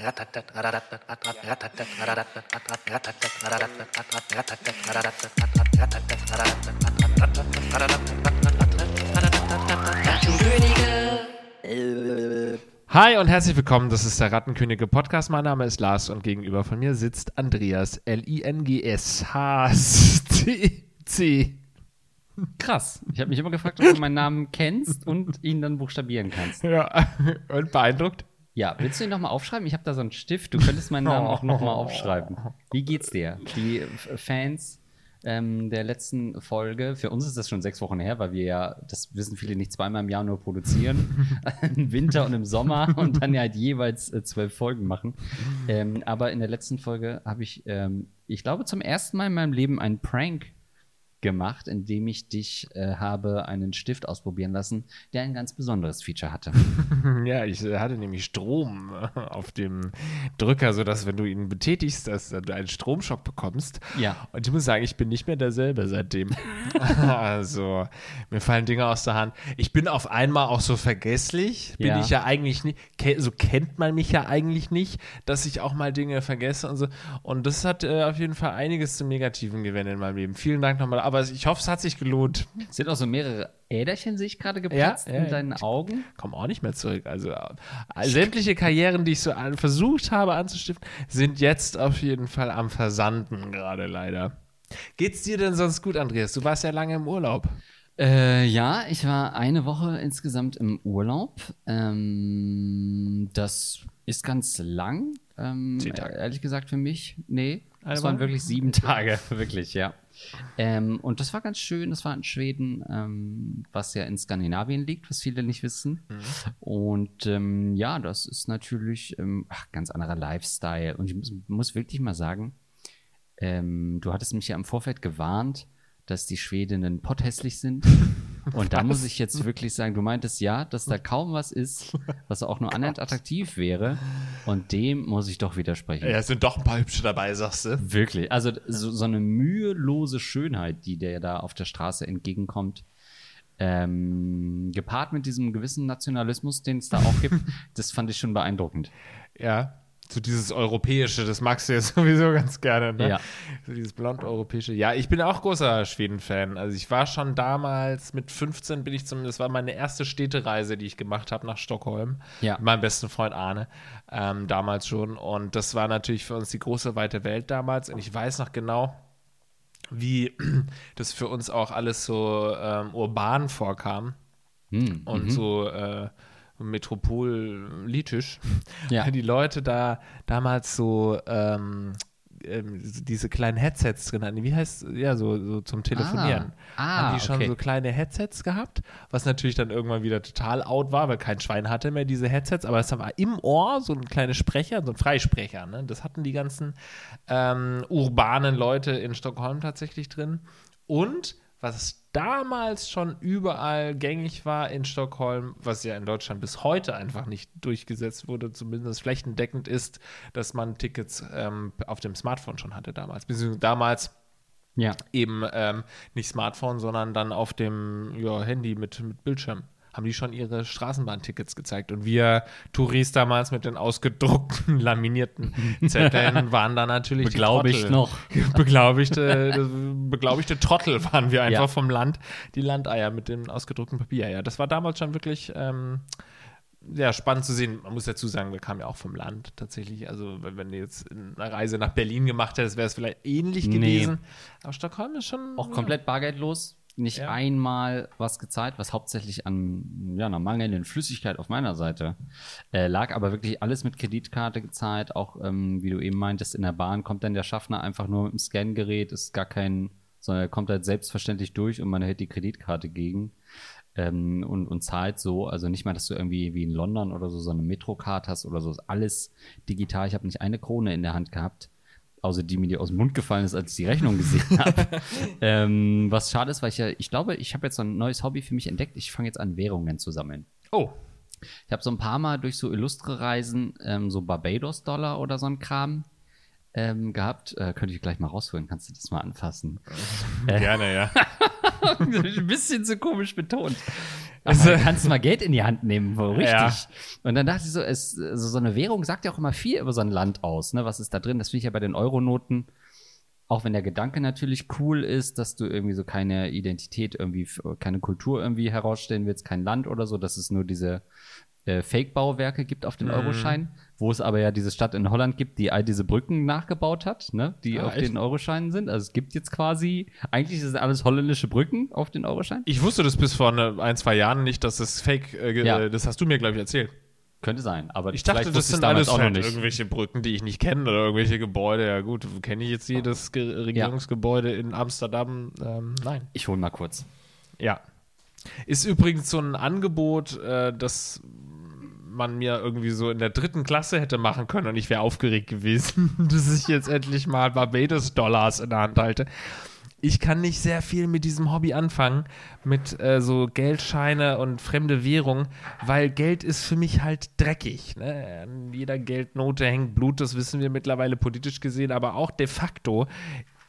Hi und herzlich willkommen, das ist der Rattenkönige Podcast. Mein Name ist Lars und gegenüber von mir sitzt Andreas, L-I-N-G-S-H-C. Krass. Ich habe mich immer gefragt, ob du meinen Namen kennst und ihn dann buchstabieren kannst. Ja, und beeindruckt? Ja, willst du ihn nochmal aufschreiben? Ich habe da so einen Stift. Du könntest meinen Namen auch nochmal aufschreiben. Wie geht's dir? Die Fans ähm, der letzten Folge, für uns ist das schon sechs Wochen her, weil wir ja, das wissen viele nicht, zweimal im Jahr nur produzieren. Im Winter und im Sommer und dann ja halt jeweils äh, zwölf Folgen machen. Ähm, aber in der letzten Folge habe ich, ähm, ich glaube, zum ersten Mal in meinem Leben einen Prank gemacht, indem ich dich äh, habe einen Stift ausprobieren lassen, der ein ganz besonderes Feature hatte. Ja, ich äh, hatte nämlich Strom äh, auf dem Drücker, sodass, wenn du ihn betätigst, dass du einen Stromschock bekommst. Ja. Und ich muss sagen, ich bin nicht mehr derselbe seitdem. also, mir fallen Dinge aus der Hand. Ich bin auf einmal auch so vergesslich. Bin Ja. ich ja eigentlich nicht, so kennt man mich ja eigentlich nicht, dass ich auch mal Dinge vergesse und so. Und das hat äh, auf jeden Fall einiges zum Negativen gewendet in meinem Leben. Vielen Dank nochmal. Aber ich hoffe, es hat sich gelohnt. Sind auch so mehrere Äderchen, sehe ich gerade, geplatzt Ja, ja, in deinen Augen. komme auch nicht mehr zurück. Also äh, sämtliche Karrieren, die ich so versucht habe anzustiften, sind jetzt auf jeden Fall am Versanden gerade leider. Geht's dir denn sonst gut, Andreas? Du warst ja lange im Urlaub. Äh, ja, ich war eine Woche insgesamt im Urlaub. Ähm, das ist ganz lang. Ähm. Ehrlich gesagt für mich, nee. Es waren wirklich sieben Tage, wirklich, ja. Ähm, und das war ganz schön. Das war in Schweden, ähm, was ja in Skandinavien liegt, was viele nicht wissen. Mhm. Und ähm, ja, das ist natürlich ähm, ach, ganz anderer Lifestyle. Und ich muss, muss wirklich mal sagen, ähm, du hattest mich ja im Vorfeld gewarnt, dass die Schwedinnen potthässlich sind. Und da muss ich jetzt wirklich sagen, du meintest ja, dass da kaum was ist, was auch nur annähernd attraktiv wäre. Und dem muss ich doch widersprechen. Ja, es sind doch ein paar hübsche dabei, sagst du. Wirklich. Also so, so eine mühelose Schönheit, die der da auf der Straße entgegenkommt. Ähm, gepaart mit diesem gewissen Nationalismus, den es da auch gibt, das fand ich schon beeindruckend. Ja. So dieses Europäische, das magst du ja sowieso ganz gerne, ne? Ja. So dieses blond-europäische. Ja, ich bin auch großer Schweden-Fan. Also ich war schon damals, mit 15 bin ich zum, das war meine erste Städtereise, die ich gemacht habe nach Stockholm. Ja. Mit meinem besten Freund Arne, ähm, damals schon. Und das war natürlich für uns die große, weite Welt damals. Und ich weiß noch genau, wie das für uns auch alles so ähm, urban vorkam Hm, und mhm. so äh, metropolitisch. Ja. Die Leute da damals so ähm, ähm, diese kleinen Headsets drin hatten. Wie heißt ja so, so zum Telefonieren? Ah, haben die schon okay. so kleine Headsets gehabt, was natürlich dann irgendwann wieder total out war, weil kein Schwein hatte mehr diese Headsets, aber es war im Ohr so ein kleiner Sprecher, so ein Freisprecher. Ne? Das hatten die ganzen ähm, urbanen Leute in Stockholm tatsächlich drin. Und was damals schon überall gängig war in Stockholm, was ja in Deutschland bis heute einfach nicht durchgesetzt wurde, zumindest flächendeckend ist, dass man Tickets ähm, auf dem Smartphone schon hatte damals. Beziehungsweise damals Ja. eben ähm, nicht Smartphone, sondern dann auf dem ja, Handy mit, mit Bildschirm. Haben die schon ihre Straßenbahntickets gezeigt. Und wir Touris damals mit den ausgedruckten, laminierten Zetteln waren da natürlich Beglaubigt die noch. Beglaubigte, beglaubigte Trottel waren wir einfach Ja. vom Land. Die Landeier mit dem ausgedruckten Papier. Ja, das war damals schon wirklich ähm, ja, spannend zu sehen. Man muss dazu sagen, wir kamen ja auch vom Land tatsächlich. Also, wenn du jetzt eine Reise nach Berlin gemacht hättest, wäre es vielleicht ähnlich Nee. gewesen. Aber Stockholm ist schon. Auch komplett bargeldlos. Nicht Ja. einmal was gezahlt, was hauptsächlich an ja, einer mangelnden Flüssigkeit auf meiner Seite äh, lag, aber wirklich alles mit Kreditkarte gezahlt. Auch, ähm, wie du eben meintest, in der Bahn kommt dann der Schaffner einfach nur mit dem Scangerät, ist gar kein, sondern er kommt halt selbstverständlich durch und man hält die Kreditkarte gegen ähm, und, und zahlt so. Also nicht mal, dass du irgendwie wie in London oder so so eine Metrocard hast oder so. Ist alles digital. Ich habe nicht eine Krone in der Hand gehabt. Außer die mir die aus dem Mund gefallen ist, als ich die Rechnung gesehen habe. ähm, was schade ist, weil ich ja, ich glaube, ich habe jetzt so ein neues Hobby für mich entdeckt. Ich fange jetzt an, Währungen zu sammeln. Oh, Ich habe so ein paar Mal durch so illustre Reisen ähm, so Barbados-Dollar oder so ein Kram ähm, gehabt. Äh, könnte ich gleich mal rausholen. Kannst du das mal anfassen? Gerne, ja. ein bisschen zu komisch betont. Kannst du mal Geld in die Hand nehmen, wo richtig. Ja. Und dann dachte ich so, es, also so eine Währung sagt ja auch immer viel über so ein Land aus. Ne? Was ist da drin? Das finde ich ja bei den Euronoten, auch wenn der Gedanke natürlich cool ist, dass du irgendwie so keine Identität irgendwie, keine Kultur irgendwie herausstellen willst, kein Land oder so, dass es nur diese äh, Fake-Bauwerke gibt auf den Euroschein, wo es aber ja diese Stadt in Holland gibt, die all diese Brücken nachgebaut hat, ne, die Ah, auf echt? den Euroscheinen sind. Also es gibt jetzt quasi, eigentlich sind alles holländische Brücken auf den Euroschein. Ich wusste das bis vor ne, ein, zwei Jahren nicht, dass das Fake, äh, Ja. äh, das hast du mir, glaube ich, erzählt. Könnte sein, aber Ich dachte, das sind alles halt irgendwelche Brücken, die ich nicht kenne oder irgendwelche Gebäude. Ja gut, kenne ich jetzt jedes Ge Regierungsgebäude in Amsterdam? Ähm, nein. Ich hole mal kurz. Ja. Ist übrigens so ein Angebot, äh, das man mir irgendwie so in der dritten Klasse hätte machen können und ich wäre aufgeregt gewesen, dass ich jetzt endlich mal Barbados-Dollars in der Hand halte. Ich kann nicht sehr viel mit diesem Hobby anfangen, mit äh, so Geldscheine und fremde Währung, weil Geld ist für mich halt dreckig. Ne? An jeder Geldnote hängt Blut, das wissen wir mittlerweile politisch gesehen, aber auch de facto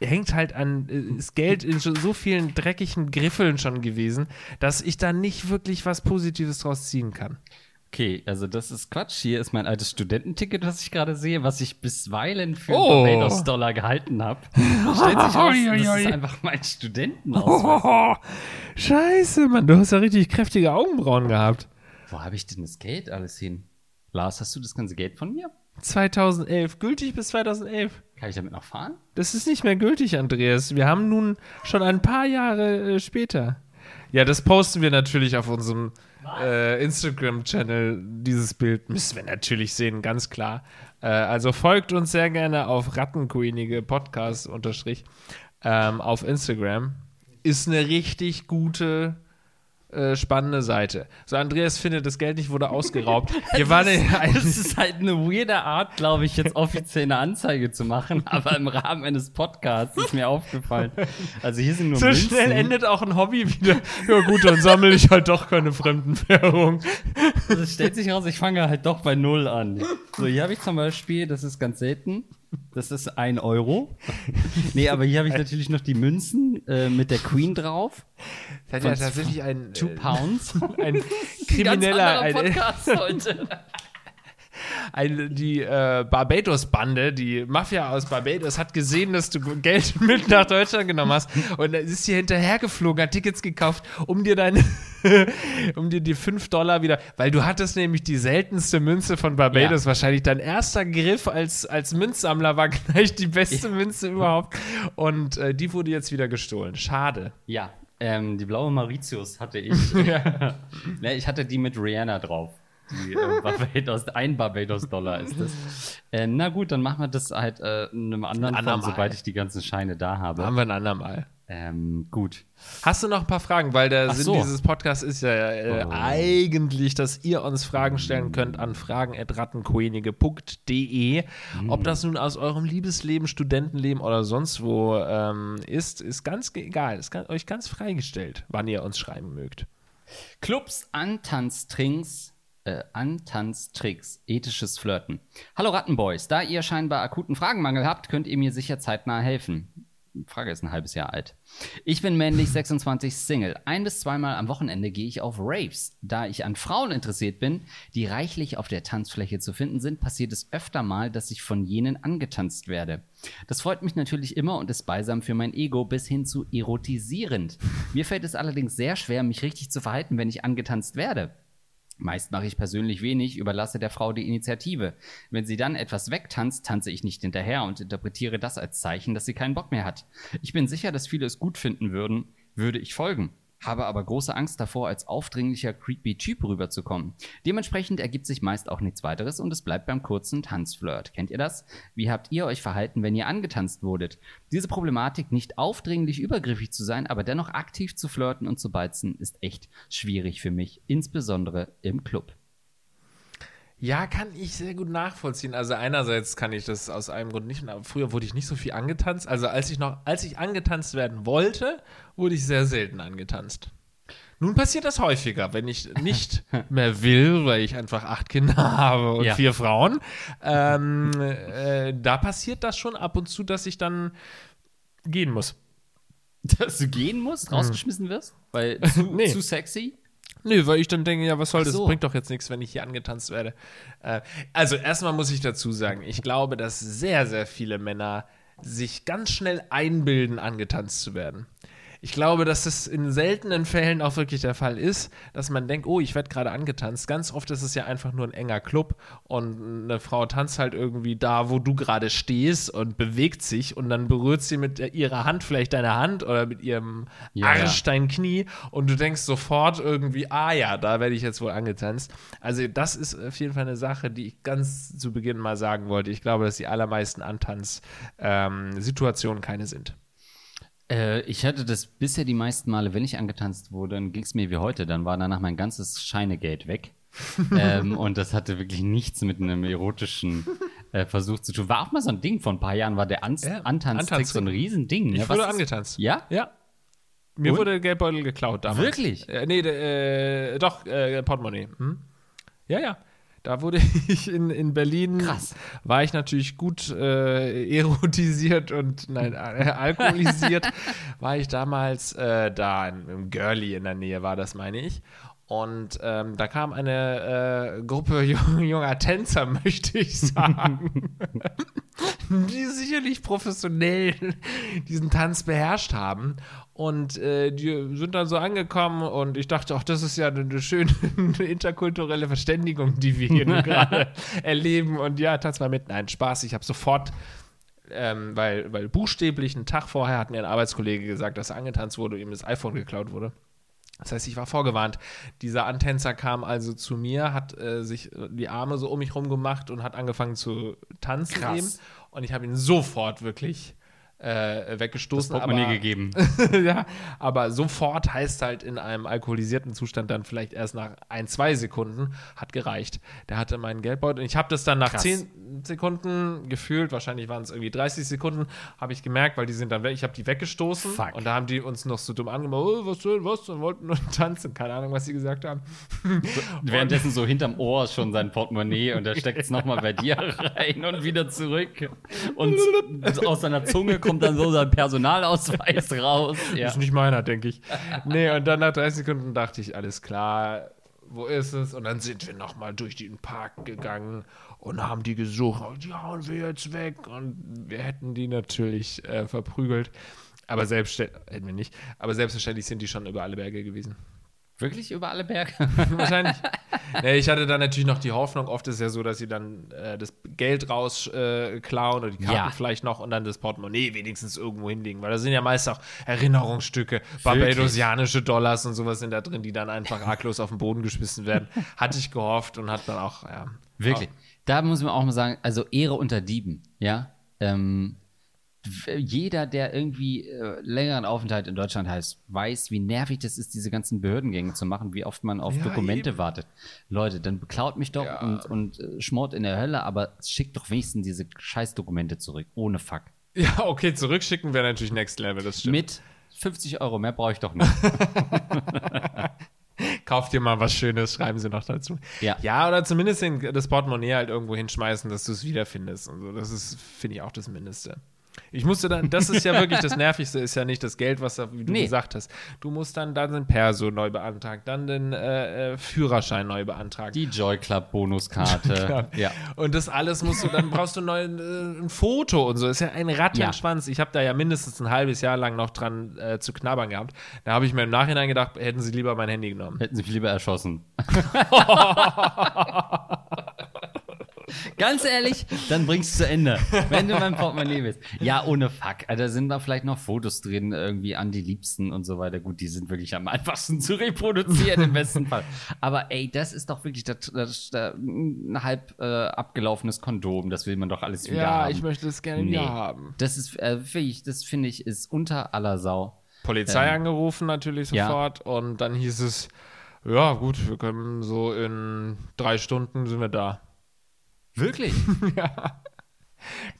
hängt halt an, äh, ist Geld in so so vielen dreckigen Griffeln schon gewesen, dass ich da nicht wirklich was Positives draus ziehen kann. Okay, also das ist Quatsch. Hier ist mein altes Studententicket, was ich gerade sehe, was ich bisweilen für Oh. Barbados-Dollar gehalten habe. Stellt sich raus, das ist einfach mein Studentenausweis. Oh, scheiße, Mann, du hast ja richtig kräftige Augenbrauen gehabt. Wo habe ich denn das Geld alles hin? Lars, hast du das ganze Geld von mir? 2011, gültig bis 2011. Kann ich damit noch fahren? Das ist nicht mehr gültig, Andreas. Wir haben nun schon ein paar Jahre äh, später. Ja, das posten wir natürlich auf unserem äh, Instagram-Channel. Dieses Bild müssen wir natürlich sehen, ganz klar. Äh, also folgt uns sehr gerne auf Rattenqueenige Podcast unterstrich ähm, auf Instagram. Ist eine richtig gute, äh, spannende Seite. So, Andreas findet, das Geld nicht wurde ausgeraubt. Hier war eine, Das ist halt eine weirde Art, glaube ich, jetzt offiziell eine Anzeige zu machen, aber im Rahmen eines Podcasts ist mir aufgefallen. Also hier sind nur So Münzen. schnell endet auch ein Hobby wieder. Ja gut, dann sammle ich halt doch keine fremden Währungen. Also es stellt sich raus, ich fange halt doch bei Null an. So, hier habe ich zum Beispiel, das ist ganz selten, das ist ein Euro. Nee, aber hier habe ich natürlich noch die Münzen äh, mit der Queen drauf. Das Von ja tatsächlich ein, Two Pounds. äh, ein Ganz krimineller, ein, Podcast heute. ein, die äh, Barbados-Bande, die Mafia aus Barbados, hat gesehen, dass du Geld mit nach Deutschland genommen hast und ist hier hinterhergeflogen, hat Tickets gekauft, um dir deine, um dir die 5 Dollar wieder, weil du hattest nämlich die seltenste Münze von Barbados, Ja. wahrscheinlich dein erster Griff als, als Münzsammler war gleich die beste Münze überhaupt und äh, die wurde jetzt wieder gestohlen. Schade. Ja, ähm, die blaue Mauritius hatte ich. ne, ich hatte die mit Rihanna drauf. Die, äh, Barbados, ein Barbados-Dollar ist das. Äh, na gut, dann machen wir das halt äh, in einem anderen. Form, sobald ich die ganzen Scheine da habe. Haben wir ein andermal. Ähm, gut. Hast du noch ein paar Fragen? Weil der Ach Sinn so. dieses Podcasts ist ja äh, Oh. eigentlich, dass ihr uns Fragen stellen könnt an fragen.rattenkoenige.de. Hm. Ob das nun aus eurem Liebesleben, Studentenleben oder sonst wo ähm, ist, ist ganz egal. Ist ganz, euch ganz freigestellt, wann ihr uns schreiben mögt. Clubs, Antanztrinks, äh, Antanztricks, ethisches Flirten. Hallo Rattenboys, da ihr scheinbar akuten Fragenmangel habt, könnt ihr mir sicher zeitnah helfen. Frage ist ein halbes Jahr alt. Ich bin männlich 26 Single. Ein bis zweimal am Wochenende gehe ich auf Raves. Da ich an Frauen interessiert bin, die reichlich auf der Tanzfläche zu finden sind, passiert es öfter mal, dass ich von jenen angetanzt werde. Das freut mich natürlich immer und ist beisam für mein Ego bis hin zu erotisierend. Mir fällt es allerdings sehr schwer, mich richtig zu verhalten, wenn ich angetanzt werde. Meist mache ich persönlich wenig, überlasse der Frau die Initiative. Wenn sie dann etwas wegtanzt, tanze ich nicht hinterher und interpretiere das als Zeichen, dass sie keinen Bock mehr hat. Ich bin sicher, dass viele es gut finden würden, würde ich folgen. Habe aber große Angst davor, als aufdringlicher creepy Typ rüberzukommen. Dementsprechend ergibt sich meist auch nichts weiteres und es bleibt beim kurzen Tanzflirt. Kennt ihr das? Wie habt ihr euch verhalten, wenn ihr angetanzt wurdet? Diese Problematik, nicht aufdringlich übergriffig zu sein, aber dennoch aktiv zu flirten und zu beizen, ist echt schwierig für mich, insbesondere im Club. Ja, kann ich sehr gut nachvollziehen. Also einerseits kann ich das aus einem Grund nicht, aber früher wurde ich nicht so viel angetanzt. Also als ich noch, als ich angetanzt werden wollte, wurde ich sehr selten angetanzt. Nun passiert das häufiger, wenn ich nicht mehr will, weil ich einfach acht Kinder habe und Ja. vier Frauen. Ähm, äh, da passiert das schon ab und zu, dass ich dann gehen muss. Dass du gehen musst, rausgeschmissen wirst? Weil zu, Nee. zu sexy? Nö, weil ich dann denke, ja, was soll Ach das? so. Bringt doch jetzt nichts, wenn ich hier angetanzt werde. Äh, also, erstmal muss ich dazu sagen, ich glaube, dass sehr, sehr viele Männer sich ganz schnell einbilden, angetanzt zu werden. Ich glaube, dass es in seltenen Fällen auch wirklich der Fall ist, dass man denkt, oh, ich werde gerade angetanzt. Ganz oft ist es ja einfach nur ein enger Club und eine Frau tanzt halt irgendwie da, wo du gerade stehst und bewegt sich und dann berührt sie mit ihrer Hand vielleicht deine Hand oder mit ihrem Ja, Arsch dein Knie und du denkst sofort irgendwie, ah ja, da werde ich jetzt wohl angetanzt. Also das ist auf jeden Fall eine Sache, die ich ganz zu Beginn mal sagen wollte. Ich glaube, dass die allermeisten Antanz-Situationen keine sind. Äh, ich hatte das bisher die meisten Male, wenn ich angetanzt wurde, dann ging es mir wie heute. Dann war danach mein ganzes Scheinegeld weg. ähm, und das hatte wirklich nichts mit einem erotischen äh, Versuch zu tun. War auch mal so ein Ding, vor ein paar Jahren war der An Ja, Antanztrick so ein Riesending. Ich ne? wurde Was ist- angetanzt. Ja? Ja. Mir Und? wurde der Geldbeutel geklaut damals. Wirklich? Äh, nee, äh, doch, äh, Portemonnaie. Hm? Ja, ja. Da wurde ich in, in Berlin, Krass. war ich natürlich gut äh, erotisiert und nein, äh, alkoholisiert. war ich damals da da, im Girlie in der Nähe war das, meine ich. Und ähm, da kam eine äh, Gruppe jung, junger Tänzer, möchte ich sagen, die sicherlich professionell diesen Tanz beherrscht haben. Und äh, die sind dann so angekommen und ich dachte, ach, das ist ja eine, schöne interkulturelle Verständigung, die wir hier gerade erleben. Und ja, Tanz mal mit. Nein, Spaß. Ich habe sofort, ähm, weil, weil buchstäblich einen Tag vorher hat mir ein Arbeitskollege gesagt, dass er angetanzt wurde und ihm das iPhone geklaut wurde. Das heißt, ich war vorgewarnt. Dieser Antänzer kam also zu mir, hat äh, sich die Arme so um mich rum gemacht und hat angefangen zu tanzen Krass. eben. Und ich habe ihn sofort wirklich äh, weggestoßen. Portemonnaie aber, gegeben. ja, aber sofort heißt halt in einem alkoholisierten Zustand dann vielleicht erst nach ein, zwei Sekunden hat gereicht. Der hatte meinen Geldbeutel und ich habe das dann nach Krass. zehn Sekunden gefühlt, wahrscheinlich waren es irgendwie 30 Sekunden, habe ich gemerkt, weil die sind dann weg, ich habe die weggestoßen Fuck. und da haben die uns noch so dumm angemacht, oh, was denn, was, und wollten nur tanzen, keine Ahnung, was sie gesagt haben. Währenddessen so hinterm Ohr schon sein Portemonnaie und er steckt es nochmal bei dir rein und wieder zurück. Und aus seiner Zunge kommt dann so sein Personalausweis raus. Ja. Ist nicht meiner, denke ich. Nee, und dann nach 30 Sekunden dachte ich, alles klar, wo ist es? Und dann sind wir nochmal durch den Park gegangen und haben die gesucht. Und die hauen wir jetzt weg. Und wir hätten die natürlich äh, verprügelt. Aber selbstverständlich, hätten wir nicht, aber selbstverständlich sind die schon über alle Berge gewesen. Wirklich über alle Berge? Wahrscheinlich. nee, ich hatte dann natürlich noch die Hoffnung, oft ist es ja so, dass sie dann äh, das Geld raus äh, klauen oder die Karten Ja. vielleicht noch und dann das Portemonnaie wenigstens irgendwo hinlegen, weil da sind ja meist auch Erinnerungsstücke, barbadosianische Dollars und sowas sind da drin, die dann einfach arglos auf den Boden geschmissen werden. Hatte ich gehofft und hat dann auch, ja. Wirklich. Da muss man auch mal sagen, also Ehre unter Dieben, ja. Ähm, jeder, der irgendwie äh, längeren Aufenthalt in Deutschland heißt, weiß, wie nervig das ist, diese ganzen Behördengänge zu machen, wie oft man auf Ja, Dokumente eben. wartet. Leute, dann beklaut mich doch Ja. und, und äh, schmort in der Hölle, aber schickt doch wenigstens diese Scheißdokumente zurück, ohne Fuck. Ja, okay, zurückschicken wäre natürlich Next Level, das stimmt. Mit 50 Euro, mehr brauche ich doch nicht. Kauft dir mal was Schönes, schreiben sie noch dazu. Ja. Ja, oder zumindest das Portemonnaie halt irgendwo hinschmeißen, dass du es wiederfindest und so. Das ist, finde ich, auch das Mindeste. Ich musste dann, das ist ja wirklich das Nervigste, ist ja nicht das Geld, was da, wie du Nee. gesagt hast. Du musst dann, dann den Perso neu beantragen, dann den äh, äh, Führerschein neu beantragen. Die Joy Club Bonuskarte. ja. Und das alles musst du, dann brauchst du neu äh, ein Foto und so. ist ja ein Rattenschwanz. Ich habe da ja mindestens ein halbes Jahr lang noch dran äh, zu knabbern gehabt. Da habe ich mir im Nachhinein gedacht, hätten sie lieber mein Handy genommen. Hätten sie mich lieber erschossen. Ganz ehrlich, dann bring's zu Ende, wenn du mein Portemonnaie willst. Ja, ohne Fuck. Also, Da sind da vielleicht noch Fotos drin, irgendwie an die Liebsten und so weiter. Gut, die sind wirklich am einfachsten zu reproduzieren im besten Fall. Aber ey, das ist doch wirklich das, das, das, ein halb äh, abgelaufenes Kondom. Das will man doch alles wieder Ja, haben. ich möchte es gerne Nee. wieder haben. Das ist äh, wirklich, das finde ich, ist unter aller Sau. Polizei Ähm, angerufen natürlich ja. sofort und dann hieß es, ja gut, wir können so in drei Stunden sind wir da. Wirklich? ja.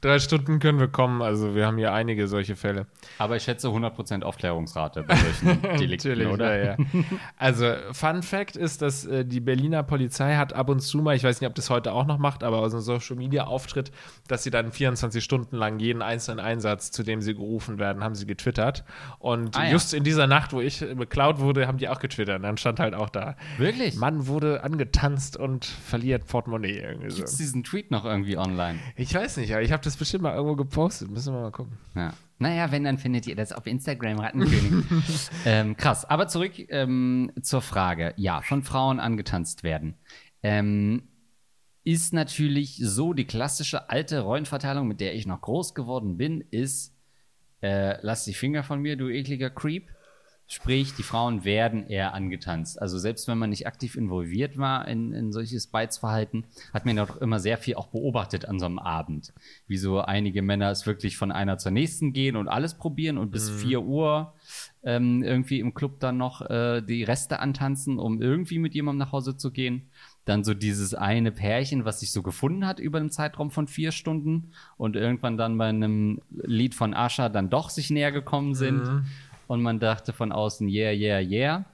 Drei Stunden können wir kommen, also wir haben hier einige solche Fälle. Aber ich schätze 100% Aufklärungsrate bei solchen Delikten, Natürlich, oder? Ja, ja. Also, Fun Fact ist, dass äh, die Berliner Polizei hat ab und zu mal, ich weiß nicht, ob das heute auch noch macht, aber aus einem Social Media Auftritt, dass sie dann 24 Stunden lang jeden einzelnen Einsatz, zu dem sie gerufen werden, haben sie getwittert. Und Ah, ja. just in dieser Nacht, wo ich beklaut wurde, haben die auch getwittert. Und dann stand halt auch da: Wirklich? Mann wurde angetanzt und verliert Portemonnaie irgendwie so. Gibt es diesen Tweet noch irgendwie online? Ich weiß nicht, aber ich habe das bestimmt mal irgendwo gepostet. Müssen wir mal gucken. Ja. Naja, wenn, dann findet ihr das auf Instagram, Rattenkönig. ähm, krass. Aber zurück ähm, zur Frage. Ja, von Frauen angetanzt werden. Ähm, ist natürlich so die klassische alte Rollenverteilung, mit der ich noch groß geworden bin, ist, äh, lass die Finger von mir, du ekliger Creep. Sprich, die Frauen werden eher angetanzt. Also selbst wenn man nicht aktiv involviert war in, in solches Beizverhalten, hat man doch immer sehr viel auch beobachtet an so einem Abend. Wie so einige Männer es wirklich von einer zur nächsten gehen und alles probieren und bis 4 Uhr ähm, irgendwie im Club dann noch äh, die Reste antanzen, um irgendwie mit jemandem nach Hause zu gehen. Dann so dieses eine Pärchen, was sich so gefunden hat über einen Zeitraum von vier Stunden und irgendwann dann bei einem Lied von Asha dann doch sich näher gekommen sind. Und man dachte von außen, yeah, yeah, yeah.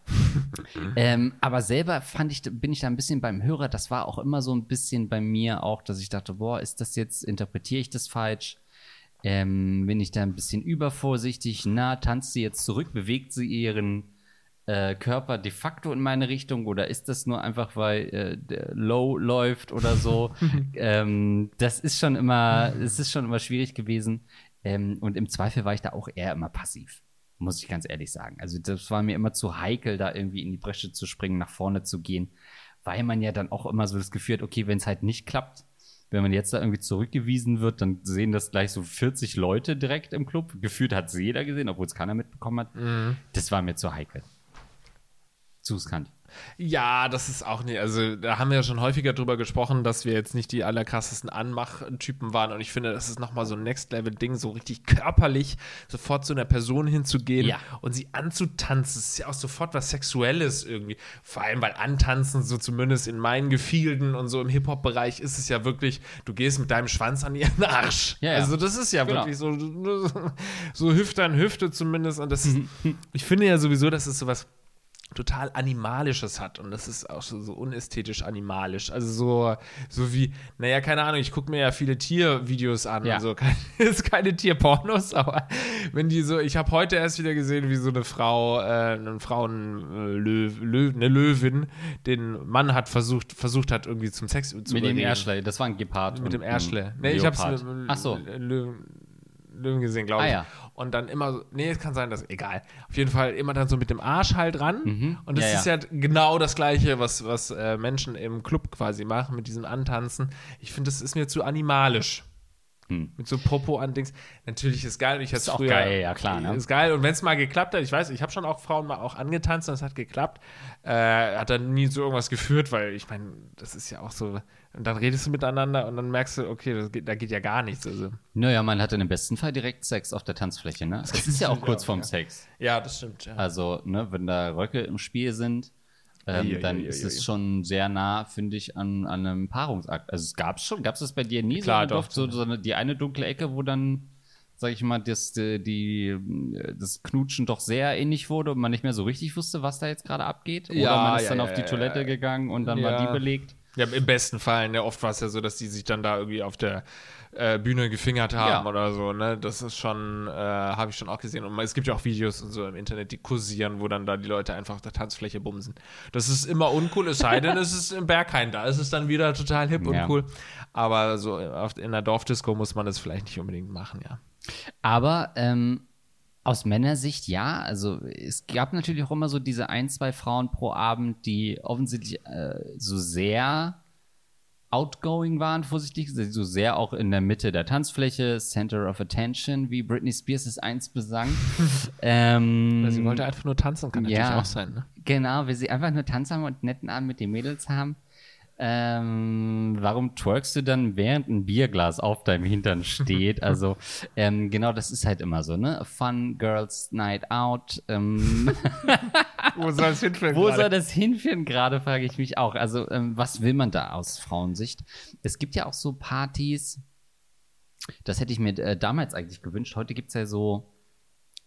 ähm, aber selber fand ich, bin ich da ein bisschen beim Hörer, das war auch immer so ein bisschen bei mir auch, dass ich dachte, boah, ist das jetzt, interpretiere ich das falsch? Ähm, bin ich da ein bisschen übervorsichtig? Na, tanzt sie jetzt zurück? Bewegt sie ihren äh, Körper de facto in meine Richtung? Oder ist das nur einfach, weil äh, der Low läuft oder so? ähm, das ist schon immer, es ist schon immer schwierig gewesen. Ähm, und im Zweifel war ich da auch eher immer passiv. Muss ich ganz ehrlich sagen. Also, das war mir immer zu heikel, da irgendwie in die Bresche zu springen, nach vorne zu gehen, weil man ja dann auch immer so das Gefühl hat, okay, wenn es halt nicht klappt, wenn man jetzt da irgendwie zurückgewiesen wird, dann sehen das gleich so 40 Leute direkt im Club. Gefühlt hat es jeder gesehen, obwohl es keiner mitbekommen hat. Das war mir zu heikel. Zu riskant. Ja, das ist auch nicht, also da haben wir ja schon häufiger drüber gesprochen, dass wir jetzt nicht die allerkrassesten Anmachtypen waren und ich finde, das ist nochmal so ein Next-Level-Ding, so richtig körperlich sofort zu einer Person hinzugehen Ja. und sie anzutanzen, das ist ja auch sofort was Sexuelles irgendwie, vor allem, weil Antanzen, so zumindest in meinen Gefilden und so im Hip-Hop-Bereich ist es ja wirklich, du gehst mit deinem Schwanz an ihren Arsch. Ja, ja. Also das ist ja Genau. wirklich so, so Hüfte an Hüfte zumindest und das ist, ich finde ja sowieso, dass es sowas total Animalisches hat und das ist auch so, so unästhetisch animalisch. Also so, so wie, naja, keine Ahnung, ich gucke mir ja viele Tiervideos an Ja. und so. Keine, ist keine Tierpornos, aber wenn die so, ich habe heute erst wieder gesehen, wie so eine Frau, äh, eine Frauenlöw, Löw, eine Löwin, den Mann hat versucht, versucht hat, irgendwie zum Sex zu Mit dem. Erschlei, das war ein Gepard. Mit dem Erschle. Nee, ich hab's Leopard. mit Ach so. Löwen, gesehen, glaube Ah, ich. ja. Und dann immer so, nee, es kann sein, dass, egal. Auf jeden Fall immer dann so mit dem Arsch halt ran. Und das Mhm. Ja, ist ja. genau das Gleiche, was, was äh, Menschen im Club quasi machen, mit diesem Antanzen. Ich finde, das ist mir zu animalisch. Hm. Mit so Popo an Dings. Natürlich ist geil. Ich Ist auch geil, ja, klar, ne? Ist geil. Und wenn es mal geklappt hat, ich weiß, ich habe schon auch Frauen mal auch angetanzt und es hat geklappt. Äh, hat dann nie zu irgendwas geführt, weil ich meine, das ist ja auch so. Und dann redest du miteinander und dann merkst du, okay, das geht, da geht ja gar nichts. Also, Naja, man hatte im besten Fall direkt Sex auf der Tanzfläche, ne? Das ist ja auch kurz vorm Sex. ja, das stimmt. Ja. Also, ne, wenn da Röcke im Spiel sind, ähm, ei, dann ei, ist ei, es schon sehr nah, finde ich, an, an einem Paarungsakt. Also es gab es schon, gab es das bei dir nie Klar, so, doch. So, so eine, die eine dunkle Ecke, wo dann, sag ich mal, das, die, das Knutschen doch sehr ähnlich wurde und man nicht mehr so richtig wusste, was da jetzt gerade abgeht? Oder Ja, man ist ja, dann ja, auf die ja, Toilette ja. gegangen und dann war Ja. die belegt? Ja, im besten Fall. Ne? Oft war es ja so, dass die sich dann da irgendwie auf der äh, Bühne gefingert haben Ja. oder so. Ne? Das ist schon, äh, habe ich schon auch gesehen. Und es gibt ja auch Videos und so im Internet, die kursieren, wo dann da die Leute einfach auf der Tanzfläche bumsen. Das ist immer uncool, es sei denn, es ist im Berghain. Da ist es dann wieder total hip Ja. und cool. Aber so in der Dorfdisco muss man das vielleicht nicht unbedingt machen, ja. Aber ähm, aus Männersicht ja. Also es gab natürlich auch immer so diese ein, zwei Frauen pro Abend, die offensichtlich äh, so sehr outgoing waren, vorsichtig, gesagt, so sehr auch in der Mitte der Tanzfläche, Center of Attention, wie Britney Spears es einst besang. ähm, Sie wollte einfach nur tanzen, kann ja. natürlich auch sein. Ne? Genau, will sie einfach nur Tanz haben und netten Abend mit den Mädels haben. Ähm, warum twerkst du dann, während ein Bierglas auf deinem Hintern steht? Also, ähm, genau, das ist halt immer so, ne? Fun Girls Night Out. Ähm, Wo soll es hinführen? wo soll das hinführen gerade, frage ich mich auch. Also, ähm, was will man da aus Frauensicht? Es gibt ja auch so Partys, Das hätte ich mir äh, damals eigentlich gewünscht. Heute gibt es ja so,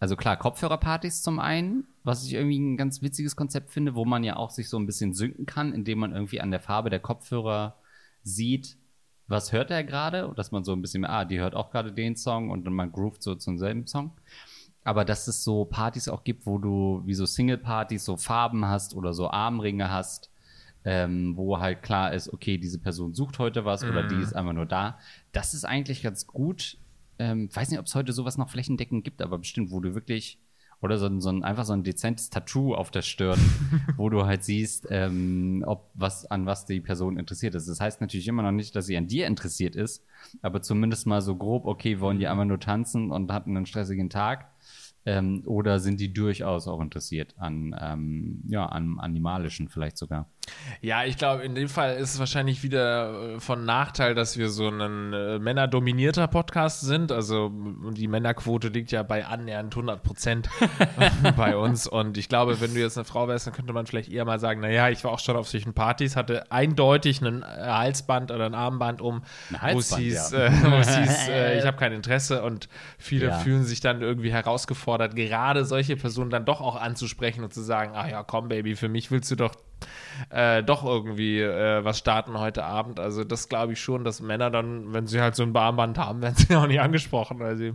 also klar, Kopfhörerpartys zum einen, was ich irgendwie ein ganz witziges Konzept finde, wo man ja auch sich so ein bisschen synken kann, indem man irgendwie an der Farbe der Kopfhörer sieht, was hört er gerade und dass man so ein bisschen, ah, die hört auch gerade den Song und dann man groovt so zum selben Song. Aber dass es so Partys auch gibt, wo du wie so Single-Partys so Farben hast oder so Armringe hast, ähm, wo halt klar ist, okay, diese Person sucht heute was oder die ist einfach nur da. Das ist eigentlich ganz gut. Ähm, weiß nicht, ob es heute sowas noch flächendeckend gibt, aber bestimmt, wo du wirklich oder so, ein- so ein, einfach so ein dezentes Tattoo auf der Stirn, wo du halt siehst, ähm, ob was an was die Person interessiert ist. Das heißt natürlich immer noch nicht, dass sie an dir interessiert ist, aber zumindest mal so grob, okay, wollen die einfach nur tanzen und hatten einen stressigen Tag. Ähm, oder sind die durchaus auch interessiert an, ähm, ja, an animalischen vielleicht sogar? Ja, ich glaube, in dem Fall ist es wahrscheinlich wieder äh, von Nachteil, dass wir so ein äh, männerdominierter Podcast sind. Also die Männerquote liegt ja bei annähernd 100 Prozent bei uns. Und ich glaube, wenn du jetzt eine Frau wärst, dann könnte man vielleicht eher mal sagen, naja, ich war auch schon auf solchen Partys, hatte eindeutig ein äh, Halsband oder ein Armband um, Ein wo es hieß, ja. äh, hieß äh, ich habe kein Interesse. Und viele Ja. fühlen sich dann irgendwie herausgefordert, gerade solche Personen dann doch auch anzusprechen und zu sagen, ach ja, komm, Baby, für mich willst du doch äh, doch irgendwie äh, was starten heute Abend. Also das glaube ich schon, dass Männer dann, wenn sie halt so ein Armband haben, werden sie auch nicht angesprochen, weil sie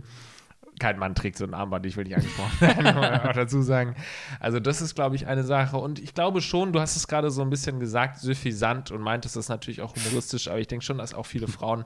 kein Mann trägt so ein Armband, ich will nicht angesprochen werden, auch dazu sagen. Also das ist, glaube ich, eine Sache. Und ich glaube schon, du hast es gerade so ein bisschen gesagt, suffisant und meintest das natürlich auch humoristisch, aber ich denke schon, dass auch viele Frauen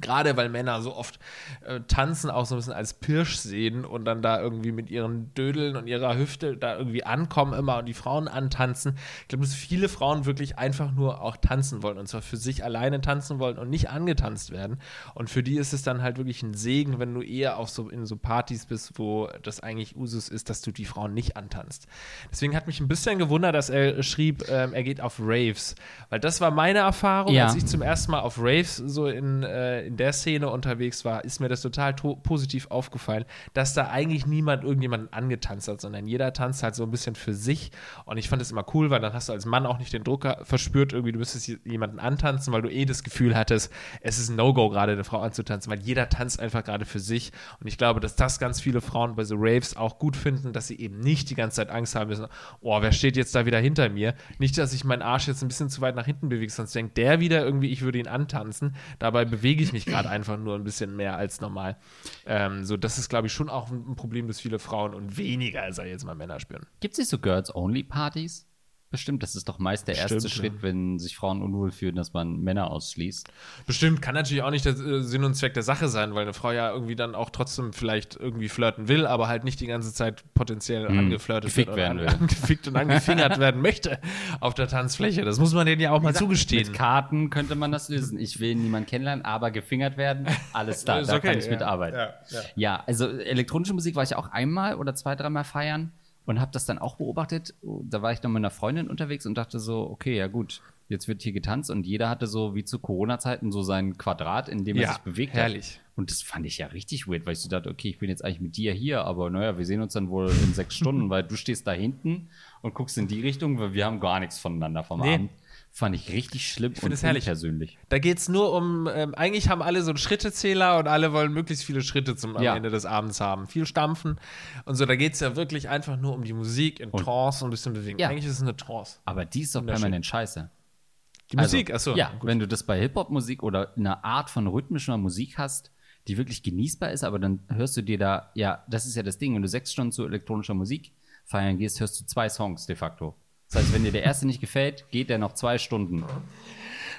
Gerade weil Männer so oft äh, tanzen auch so ein bisschen als Pirsch sehen und dann da irgendwie mit ihren Dödeln und ihrer Hüfte da irgendwie ankommen immer und die Frauen antanzen. Ich glaube, dass viele Frauen wirklich einfach nur auch tanzen wollen und zwar für sich alleine tanzen wollen und nicht angetanzt werden. Und für die ist es dann halt wirklich ein Segen, wenn du eher auf so in so Partys bist, wo das eigentlich Usus ist, dass du die Frauen nicht antanzt. Deswegen hat mich ein bisschen gewundert, dass er schrieb, ähm, er geht auf Raves, weil das war meine Erfahrung, Ja. als ich zum ersten Mal auf Raves so in, äh, in der Szene unterwegs war, ist mir das total to positiv aufgefallen, dass da eigentlich niemand irgendjemanden angetanzt hat, sondern jeder tanzt halt so ein bisschen für sich. Und ich fand das immer cool, weil dann hast du als Mann auch nicht den Drucker verspürt, irgendwie du müsstest jemanden antanzen, weil du eh das Gefühl hattest, es ist ein No-Go, gerade eine Frau anzutanzen, weil jeder tanzt einfach gerade für sich. Und ich glaube, dass das ganz viele Frauen bei so Raves auch gut finden, dass sie eben nicht die ganze Zeit Angst haben müssen, oh, wer steht jetzt da wieder hinter mir? Nicht, dass ich meinen Arsch jetzt ein bisschen zu weit nach hinten bewege, sonst denkt der wieder irgendwie, ich würde ihn antanzen. Dabei bewege ich mich gerade einfach nur ein bisschen mehr als normal. Ähm, so, das ist, glaube ich, schon auch ein ein Problem, das viele Frauen und weniger, als jetzt mal Männer spüren. Gibt es nicht so Girls-Only-Partys? Bestimmt, das ist doch meist der erste Bestimmt, Schritt, wenn sich Frauen unwohl fühlen, dass man Männer ausschließt. Bestimmt kann natürlich auch nicht der äh, Sinn und Zweck der Sache sein, weil eine Frau ja irgendwie dann auch trotzdem vielleicht irgendwie flirten will, aber halt nicht die ganze Zeit potenziell angeflirtet gefickt werden will. an, angefickt und angefingert werden möchte auf der Tanzfläche. Das muss man denen ja auch mal zugestehen. Mit Karten könnte man das lösen. Ich will niemanden kennenlernen, aber gefingert werden, alles da, da okay, kann ich ja. mitarbeiten. Ja, ja. Ja, also elektronische Musik war ich auch einmal oder zwei, dreimal feiern und habe das dann auch beobachtet. Da war ich noch mit einer Freundin unterwegs und dachte so, okay, ja gut, jetzt wird hier getanzt und jeder hatte so wie zu Corona-Zeiten so sein Quadrat, in dem er Ja, sich bewegt herrlich. hat. Und das fand ich ja richtig weird, weil ich so dachte, okay, ich bin jetzt eigentlich mit dir hier, aber naja, wir sehen uns dann wohl in sechs Stunden, weil du stehst da hinten und guckst in die Richtung, weil wir haben gar nichts voneinander vom Nee. Abend. Fand ich richtig schlimm find und es herrlich. persönlich. Da geht es nur um, ähm, eigentlich haben alle so einen Schrittezähler und alle wollen möglichst viele Schritte zum am Ja. Ende des Abends haben. Viel stampfen und so. Da geht es ja wirklich einfach nur um die Musik in Trance und ein bisschen bewegen. Ja. Eigentlich ist es eine Trance. Aber die ist doch permanent scheiße. Die Musik, achso. Also, Ja, wenn du das bei Hip-Hop-Musik oder einer Art von rhythmischer Musik hast, die wirklich genießbar ist, aber dann hörst du dir da, ja, das ist ja das Ding, wenn du sechs Stunden zu elektronischer Musik feiern gehst, hörst du zwei Songs de facto. Das heißt, wenn dir der erste nicht gefällt, geht der noch zwei Stunden.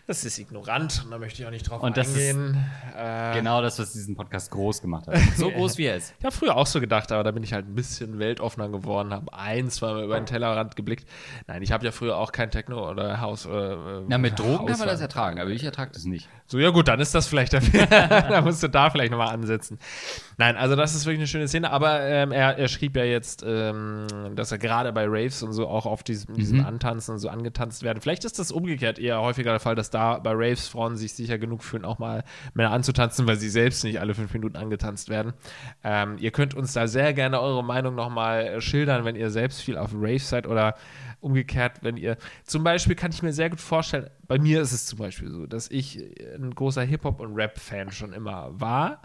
Das ist ignorant und da möchte ich auch nicht drauf Und das ist- eingehen. äh, Genau das, was diesen Podcast groß gemacht hat. So groß wie er ist. Ich habe früher auch so gedacht, aber da bin ich halt ein bisschen weltoffener geworden, habe ein, zweimal über den Tellerrand geblickt. Nein, ich habe ja früher auch kein Techno oder Haus. Äh, Na, mit Drogen kann Haus man das ertragen, aber ich ertrage das nicht. So, ja gut, dann ist das vielleicht der Fehler. da musst du da vielleicht nochmal ansetzen. Nein, also das ist wirklich eine schöne Szene, aber ähm, er, er schrieb ja jetzt, ähm, dass er gerade bei Raves und so auch auf diesem, diesem Antanzen und so angetanzt werden. Vielleicht ist das umgekehrt eher häufiger der Fall, dass da bei Raves Frauen sich sicher genug fühlen, auch mal Männer anzutanzen, weil sie selbst nicht alle fünf Minuten angetanzt werden. Ähm, ihr könnt uns da sehr gerne eure Meinung nochmal schildern, wenn ihr selbst viel auf Raves seid oder umgekehrt, wenn ihr zum Beispiel kann ich mir sehr gut vorstellen, bei mir ist es zum Beispiel so, dass ich ein großer Hip-Hop- und Rap-Fan schon immer war.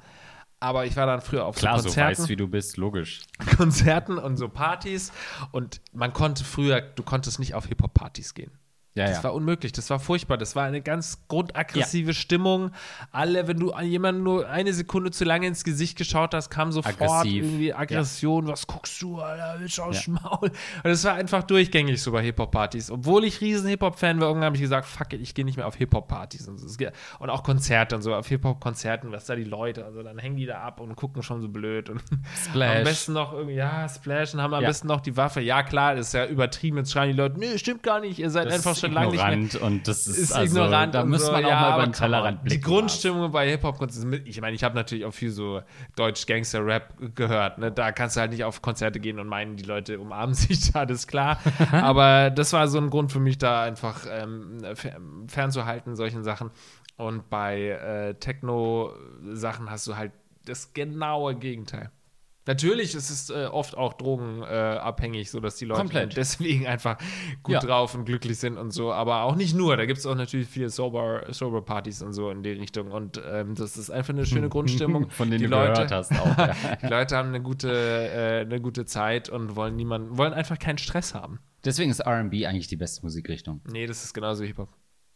Aber ich war dann früher auf Klar, so so Konzerten. weißt, wie du bist, logisch. Konzerten und so Partys und man konnte früher, du konntest nicht auf Hip-Hop-Partys gehen. Ja, Das ja. war unmöglich, das war furchtbar, das war eine ganz grundaggressive Stimmung. Alle, wenn du an jemanden nur eine Sekunde zu lange ins Gesicht geschaut hast, kam sofort Aggressiv. irgendwie Aggression, was guckst du, Alter, willst du aus Ja. dem Maul? Und das war einfach durchgängig so bei Hip-Hop-Partys. Obwohl ich riesen Hip-Hop-Fan war, irgendwann habe ich gesagt, fuck it, ich gehe nicht mehr auf Hip-Hop-Partys. Und, so. Es und auch Konzerte und so, auf Hip-Hop-Konzerten, was da die Leute, also dann hängen die da ab und gucken schon so blöd und Splash. am besten noch irgendwie, ja, Splash und haben am Ja. besten noch die Waffe. Ja, klar, das ist ja übertrieben. Jetzt schreien die Leute, nee, stimmt gar nicht, ihr seid Das einfach ist schon lange nicht mehr ignorant und das ist, ist also, ignorant. Da muss so. man auch ja, mal über den. Tellerrand blicken. Die Grundstimmung bei Hip-Hop, ich meine, ich habe natürlich auch viel so Deutsch-Gangster-Rap gehört. Ne? Da kannst du halt nicht auf Konzerte gehen und meinen, die Leute umarmen sich da, das ist klar. aber das war so ein Grund für mich, da einfach ähm, fer- fernzuhalten, solchen Sachen. Und bei äh, Techno-Sachen hast du halt das genaue Gegenteil. Natürlich ist es äh, oft auch drogenabhängig, äh, abhängig, so dass die Leute Komplett. deswegen einfach gut Ja. drauf und glücklich sind und so. Aber auch nicht nur. Da gibt es auch natürlich viele sober, sober Partys und so in die Richtung. Und ähm, das ist einfach eine schöne Grundstimmung. Von denen die du Leute, gehört hast auch. Ja. die Leute haben eine gute, äh, eine gute Zeit und wollen niemanden, wollen einfach keinen Stress haben. Deswegen ist R&B eigentlich die beste Musikrichtung. Nee, das ist genauso Hip-Hop.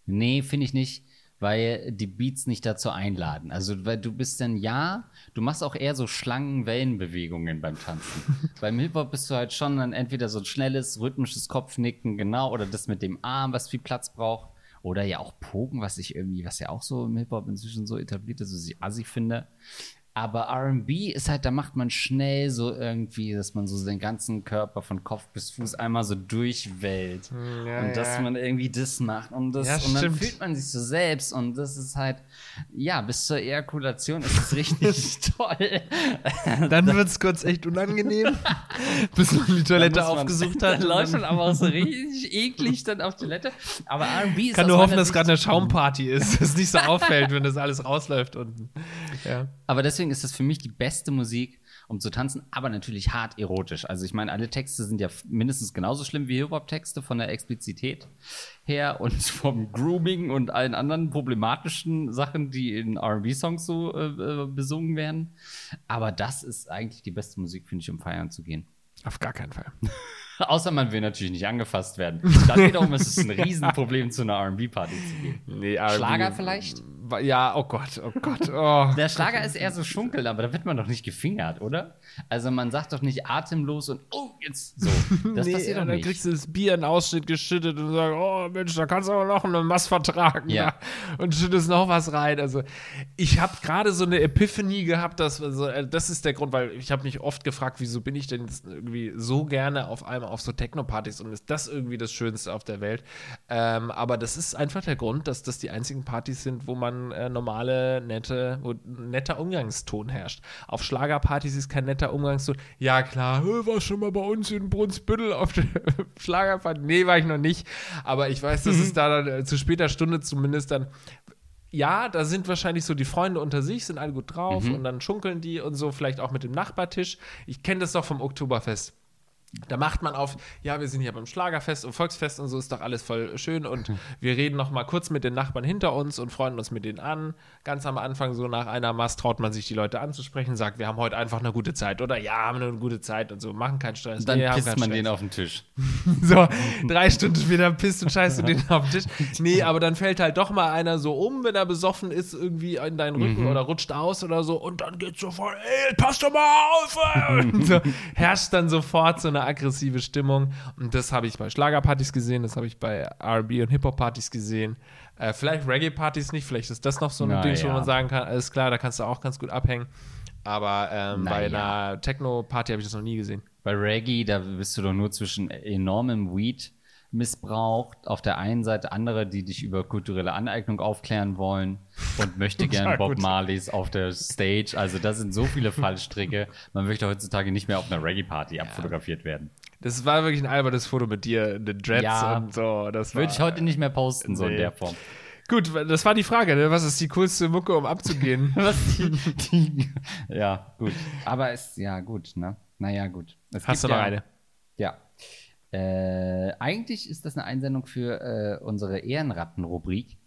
Nee, finde ich nicht, weil die Beats nicht dazu einladen. Also, weil du bist dann, ja, du machst auch eher so Schlangenwellenbewegungen beim Tanzen. beim Hip-Hop bist du halt schon dann entweder so ein schnelles, rhythmisches Kopfnicken, genau, oder das mit dem Arm, was viel Platz braucht. Oder ja auch Poken, was ich irgendwie, was ja auch so im Hip-Hop inzwischen so etabliert ist, was ich assi finde. Aber RB ist halt, da macht man schnell so irgendwie, dass man so den ganzen Körper von Kopf bis Fuß einmal so durchwählt. ja, und dass ja. man irgendwie das macht. Und, das, Ja, und dann fühlt man sich so selbst. Und das ist halt, ja, bis zur Ejakulation ist es richtig toll. Dann wird es kurz echt unangenehm, bis man die Toilette man- aufgesucht Dann hat. läuft und man aber auch so richtig eklig dann auf Toilette. Aber R&B ist kann nur hoffen, dass gerade eine Schaumparty ist, dass es nicht so auffällt, wenn das alles rausläuft unten. Ja. Aber deswegen ist das für mich die beste Musik, um zu tanzen, aber natürlich hart erotisch. Also ich meine, alle Texte sind ja mindestens genauso schlimm wie Hip-Hop-Texte von der Explizität her und vom Grooming und allen anderen problematischen Sachen, die in R&B-Songs so äh, äh, besungen werden. Aber das ist eigentlich die beste Musik, finde ich, um feiern zu gehen. Auf gar keinen Fall. Außer man will natürlich nicht angefasst werden. Dann wiederum ist es ein Riesenproblem, zu einer R&B-Party zu gehen. Nee, Schlager vielleicht? Ja, oh Gott, oh Gott. Oh. Der Schlager ist eher so schunkeln, aber da wird man doch nicht gefingert, oder? Also man sagt doch nicht atemlos und oh, jetzt so. Das nee, passiert doch dann nicht. kriegst du das Bier in den Ausschnitt geschüttet und sagst, oh Mensch, da kannst du aber noch eine Mass vertragen. Ja. da. Und schüttest noch was rein. Also ich habe gerade so eine Epiphanie gehabt, dass also, das ist der Grund, weil ich habe mich oft gefragt, wieso bin ich denn jetzt irgendwie so gerne auf einmal auf so Techno-Partys und ist das irgendwie das Schönste auf der Welt? Ähm, aber das ist einfach der Grund, dass das die einzigen Partys sind, wo man äh, normale, nette, wo ein netter Umgangston herrscht. Auf Schlagerpartys ist kein netter Umgangston. Ja, klar, "Hä, war schon mal bei uns in Brunsbüttel auf der Schlagerparty? Nee, war ich noch nicht. Aber ich weiß, dass es da dann äh, zu später Stunde zumindest dann ja, da sind wahrscheinlich so die Freunde unter sich, sind alle gut drauf und dann schunkeln die und so, vielleicht auch mit dem Nachbartisch. Ich kenne das doch vom Oktoberfest. Da macht man auf, ja, wir sind hier beim Schlagerfest und Volksfest und so ist doch alles voll schön und wir reden noch mal kurz mit den Nachbarn hinter uns und freuen uns mit denen an. Ganz am Anfang, so nach einer Mast, traut man sich die Leute anzusprechen, sagt, wir haben heute einfach eine gute Zeit oder ja, haben eine gute Zeit und so, machen keinen Stress. Dann Nee, pisst man Stress. den auf den Tisch. So, drei Stunden später pisst und scheißt du den auf den Tisch. Nee, aber dann fällt halt doch mal einer so um, wenn er besoffen ist, irgendwie in deinen Rücken oder rutscht aus oder so und dann geht's sofort, ey, pass doch mal auf! Und so herrscht dann sofort so eine aggressive Stimmung. Und das habe ich bei Schlagerpartys gesehen, das habe ich bei RB und Hip-Hop-Partys gesehen. Äh, vielleicht Reggae-Partys nicht, vielleicht ist das noch so ein Na Ding, wo ja. man sagen kann, alles klar, da kannst du auch ganz gut abhängen. Aber ähm, bei ja. einer Techno-Party habe ich das noch nie gesehen. Bei Reggae, da bist du doch nur zwischen enormem Weed missbraucht. Auf der einen Seite andere, die dich über kulturelle Aneignung aufklären wollen und möchte gern Ja, Bob. Marleys auf der Stage. Also das sind so viele Fallstricke. Man möchte heutzutage nicht mehr auf einer Reggae-Party abfotografiert werden. Das war wirklich ein albernes Foto mit dir, in den Dreads Ja. und so. Das Würde ich heute nicht mehr posten, so in Nee. der Form. Gut, das war die Frage, ne? Was ist die coolste Mucke, um abzugehen? Die, die, ja, gut. Aber es, ja, gut, ne? Naja, gut. Es Hast du noch ja, eine? Ja. Äh, eigentlich ist das eine Einsendung für äh, unsere Ehrenratten-Rubrik.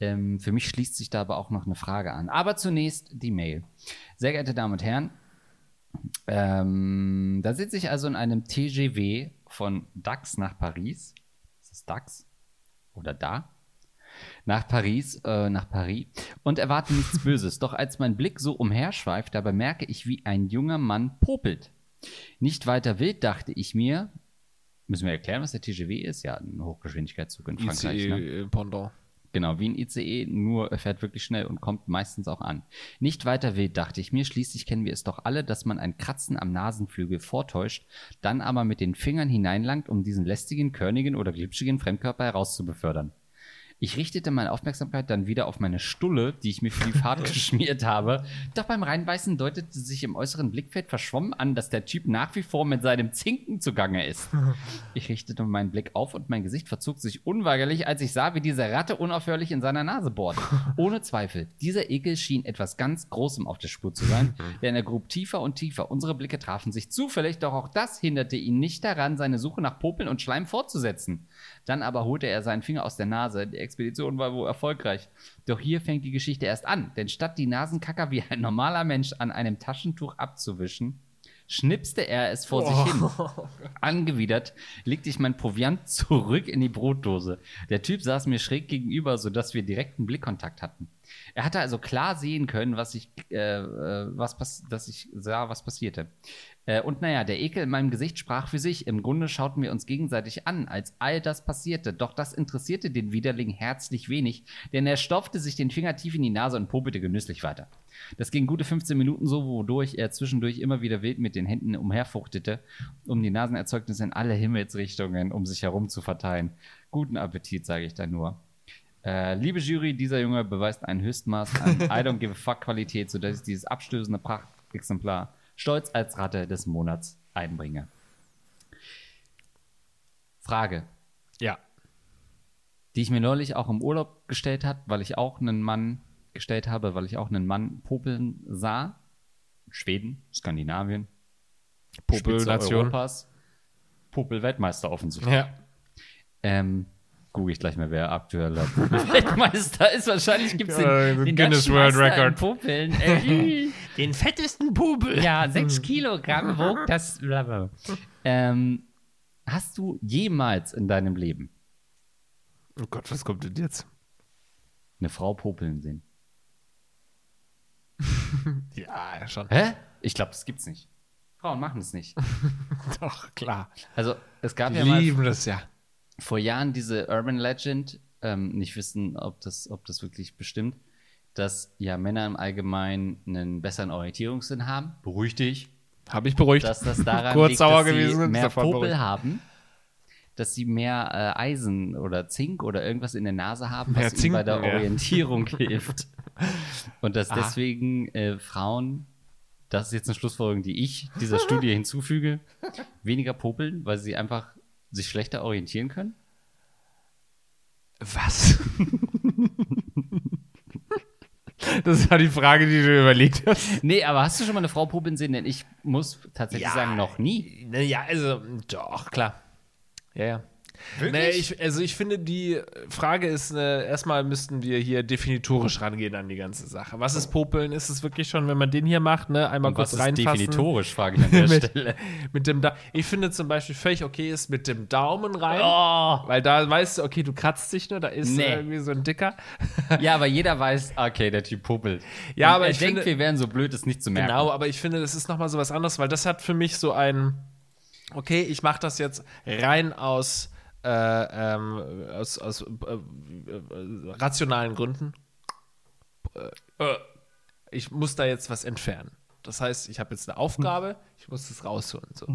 Ähm, für mich schließt sich da aber auch noch eine Frage an. Aber zunächst die Mail. Sehr geehrte Damen und Herren, ähm, da sitze ich also in einem TGW von Dax nach Paris. Ist das Dax? Oder da? Nach Paris, äh, nach Paris und erwarte nichts Böses. Doch als mein Blick so umherschweift, da bemerke ich, wie ein junger Mann popelt. Nicht weiter wild, dachte ich mir. Müssen wir erklären, was der TGW ist? Ja, ein Hochgeschwindigkeitszug in Frankreich. Ne? ICE Pendant. Genau, wie ein ICE, nur er fährt wirklich schnell und kommt meistens auch an. Nicht weiter wild, dachte ich mir. Schließlich kennen wir es doch alle, dass man ein Kratzen am Nasenflügel vortäuscht, dann aber mit den Fingern hineinlangt, um diesen lästigen, körnigen oder glitschigen Fremdkörper herauszubefördern. Ich richtete meine Aufmerksamkeit dann wieder auf meine Stulle, die ich mir für die Fahrt geschmiert habe. Doch beim Reinbeißen deutete sich im äußeren Blickfeld verschwommen an, dass der Typ nach wie vor mit seinem Zinken zugange ist. Ich richtete meinen Blick auf und mein Gesicht verzog sich unweigerlich, als ich sah, wie diese Ratte unaufhörlich in seiner Nase bohrt. Ohne Zweifel, dieser Ekel schien etwas ganz Großem auf der Spur zu sein, denn er grub tiefer und tiefer. Unsere Blicke trafen sich zufällig, doch auch das hinderte ihn nicht daran, seine Suche nach Popeln und Schleim fortzusetzen. Dann aber holte er seinen Finger aus der Nase. Die Expedition war wohl erfolgreich. Doch hier fängt die Geschichte erst an, denn statt die Nasenkacker wie ein normaler Mensch an einem Taschentuch abzuwischen, schnipste er es vor sich hin. Angewidert legte ich mein Proviant zurück in die Brotdose. Der Typ saß mir schräg gegenüber, sodass wir direkten Blickkontakt hatten. Er hatte also klar sehen können, was ich, äh, äh, was dass ich sah, was passierte. Äh, und naja, der Ekel in meinem Gesicht sprach für sich. Im Grunde schauten wir uns gegenseitig an, als all das passierte. Doch das interessierte den Widerling herzlich wenig, denn er stopfte sich den Finger tief in die Nase und popelte genüsslich weiter. Das ging gute 15 Minuten so, wodurch er zwischendurch immer wieder wild mit den Händen umherfuchtete, um die Nasenerzeugnisse in alle Himmelsrichtungen um sich herum zu verteilen. Guten Appetit, sage ich da nur. Äh, liebe Jury, dieser Junge beweist ein Höchstmaß an I don't give a fuck Qualität, sodass ich dieses abstößende Prachtexemplar stolz als Ratte des Monats einbringe. Frage, Ja. die ich mir neulich auch im Urlaub gestellt hat, weil ich auch einen Mann gestellt habe, weil ich auch einen Mann popeln sah. Schweden, Skandinavien, Popelnation. Europas, Popel-Weltmeister offensichtlich. Ja. Ähm, google ich gleich mal, wer aktueller Popel-Weltmeister ist. Wahrscheinlich gibt es den, den Guinness World Record. Popeln. Äh, Den fettesten Pubel. ja, sechs Kilogramm wog das. blablabla. Ähm, hast du jemals in deinem Leben Oh Gott, was kommt denn jetzt? eine Frau popeln sehen? Ja, schon. Hä? Ich glaube, das gibt's nicht. Frauen machen es nicht. Doch, klar. Also, es gab Die ja mal lieben das ja. vor Jahren diese Urban Legend, ähm, nicht wissen, ob das, ob das wirklich bestimmt, dass ja Männer im Allgemeinen einen besseren Orientierungssinn haben. Beruhig dich. Habe ich beruhigt. Dass das daran Kurz liegt, sauer dass sie gewesen sind, mehr Popel beruhigt. haben. Dass sie mehr äh, Eisen oder Zink oder irgendwas in der Nase haben, Mehr was ihnen bei der ja. Orientierung hilft. Und dass Ah. deswegen äh, Frauen, das ist jetzt eine Schlussfolgerung, die ich dieser Studie hinzufüge, weniger popeln, weil sie einfach sich schlechter orientieren können. Was? Das war die Frage, die du überlegt hast. Nee, aber hast du schon mal eine Frau popeln sehen? Denn ich muss tatsächlich sagen, noch nie. Naja, also, doch, klar. Ja, ja. Wirklich? Nee, ich, also ich finde, die Frage ist, äh, erstmal müssten wir hier definitorisch rangehen an die ganze Sache. Was ist Popeln? Ist es wirklich schon, wenn man den hier macht, ne? Einmal Und kurz was ist reinfassen. definitorisch, frage ich an der mit, Stelle. mit dem da ich finde zum Beispiel völlig okay ist mit dem Daumen rein. Oh. Weil da weißt du, okay, du kratzt dich nur, da ist Nee. irgendwie so ein dicker. Ja, aber jeder weiß, okay, der Typ popelt. Ja, Und aber er ich denkt, finde- wir wären so blöd, es nicht zu merken. Genau, aber ich finde, das ist nochmal so was anderes, weil das hat für mich so ein, okay, ich mache das jetzt rein aus, äh, ähm, aus, aus äh, äh, rationalen Gründen. Äh, äh, ich muss da jetzt was entfernen. Das heißt, ich habe jetzt eine Aufgabe, ich muss das rausholen. So.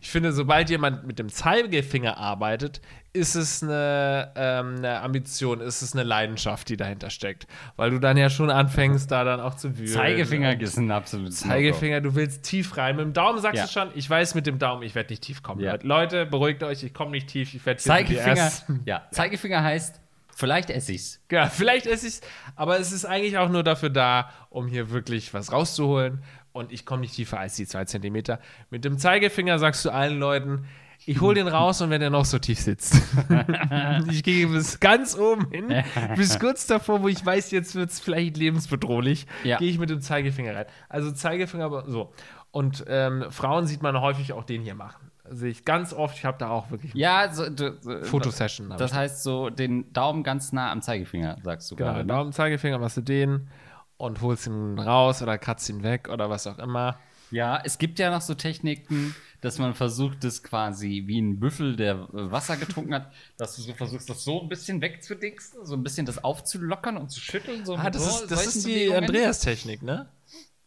Ich finde, sobald jemand mit dem Zeigefinger arbeitet, ist es eine, ähm, eine Ambition, ist es eine Leidenschaft, die dahinter steckt. Weil du dann ja schon anfängst, da dann auch zu wühlen. Zeigefinger ist ein absolutes Zeigefinger, du willst tief rein. Mit dem Daumen sagst Ja. du schon, ich weiß mit dem Daumen, ich werde nicht tief kommen. Ja. Leute. Beruhigt euch, ich komme nicht tief, ich werde Zeigefinger, ja, Zeigefinger heißt Vielleicht esse ich's. Ja, vielleicht esse ich es, aber es ist eigentlich auch nur dafür da, um hier wirklich was rauszuholen. Und ich komme nicht tiefer als die zwei Zentimeter. Mit dem Zeigefinger sagst du allen Leuten, ich hole den raus und wenn er noch so tief sitzt. ich gehe bis ganz oben hin, bis kurz davor, wo ich weiß, jetzt wird es vielleicht lebensbedrohlich, Ja. gehe ich mit dem Zeigefinger rein. Also Zeigefinger, aber so. Und ähm, Frauen sieht man häufig auch den hier machen. Sehe ich ganz oft, ich habe da auch wirklich Ja, so, du, so, Fotosession. hab Das heißt so den Daumen ganz nah am Zeigefinger, sagst du Genau, gerade. ne? Daumen, Zeigefinger machst du den und holst ihn raus oder kratzt ihn weg oder was auch immer. Ja, es gibt ja noch so Techniken, dass man versucht, das quasi wie ein Büffel, der äh, Wasser getrunken hat, dass du so versuchst, das so ein bisschen wegzudingsen, so ein bisschen das aufzulockern und zu schütteln. So Ah, das so, ist, das ist die. Andreas-Technik, ne?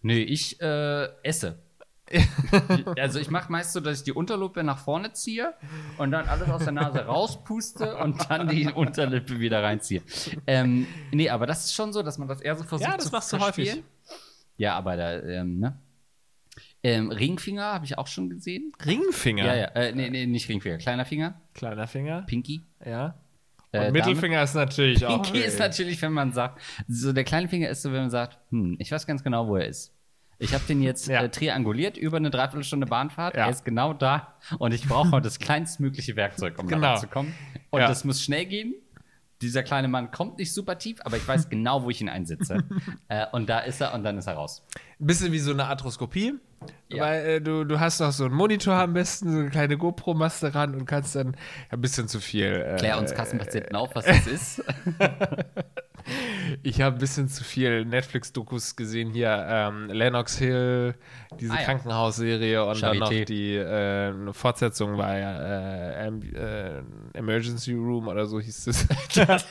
Nee, ich äh, esse. also ich mache meist so, dass ich die Unterlippe nach vorne ziehe und dann alles aus der Nase rauspuste und dann die Unterlippe wieder reinziehe. Ähm, nee, aber das ist schon so, dass man das eher so versucht Ja, das zu machst du häufig. verspielen. Ja, aber da, ähm, ne? Ähm, Ringfinger habe ich auch schon gesehen. Ringfinger. Ja, ja, äh, nee, nee, nicht Ringfinger, kleiner Finger, Kleiner Finger. Pinky. Ja. Und Äh, Mittelfinger ist natürlich auch. Pinky ist natürlich, wenn man sagt, so der kleine Finger ist so, wenn man sagt, hm, ich weiß ganz genau, wo er ist. Ich habe den jetzt Ja. äh, trianguliert über eine Dreiviertelstunde Bahnfahrt. Ja. Er ist genau da und ich brauche das kleinstmögliche Werkzeug, um Genau. da ranzukommen. Und Ja. das muss schnell gehen. Dieser kleine Mann kommt nicht super tief, aber ich weiß genau, wo ich ihn einsetze. äh, und da ist er und dann ist er raus. Ein bisschen wie so eine Arthroskopie. Ja. Weil äh, du, du hast noch so einen Monitor am besten, so eine kleine GoPro machst du ran und kannst dann ein bisschen zu viel. Äh, Klär uns Kassenpatienten auf, was das ist. Ich habe ein bisschen zu viel Netflix-Dokus gesehen hier. Ähm, Lennox Hill, diese Ah, ja. Krankenhausserie und dann noch Charité. die äh, Fortsetzung war ja äh, äh, Emergency Room oder so hieß es.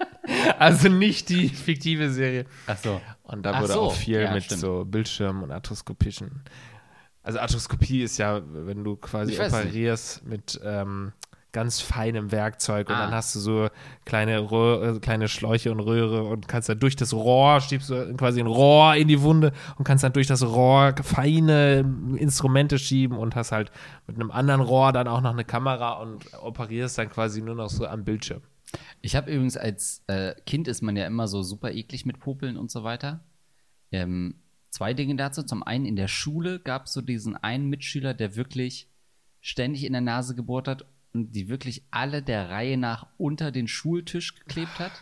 also nicht die fiktive Serie. Ach so. Und da Ach wurde so, auch viel ja, mit stimmt. so Bildschirmen und arthroskopischen. Also Arthroskopie ist ja, wenn du quasi Ich operierst mit ähm, ganz feinem Werkzeug und Ah. dann hast du so kleine, Röhr, äh, kleine Schläuche und Röhre und kannst dann durch das Rohr, schiebst du quasi ein Rohr in die Wunde und kannst dann durch das Rohr feine Instrumente schieben und hast halt mit einem anderen Rohr dann auch noch eine Kamera und operierst dann quasi nur noch so am Bildschirm. Ich habe übrigens als äh, Kind ist man ja immer so super eklig mit Popeln und so weiter. Ähm, zwei Dinge dazu. Zum einen in der Schule gab es so diesen einen Mitschüler, der wirklich ständig in der Nase gebohrt hat und die wirklich alle der Reihe nach unter den Schultisch geklebt hat.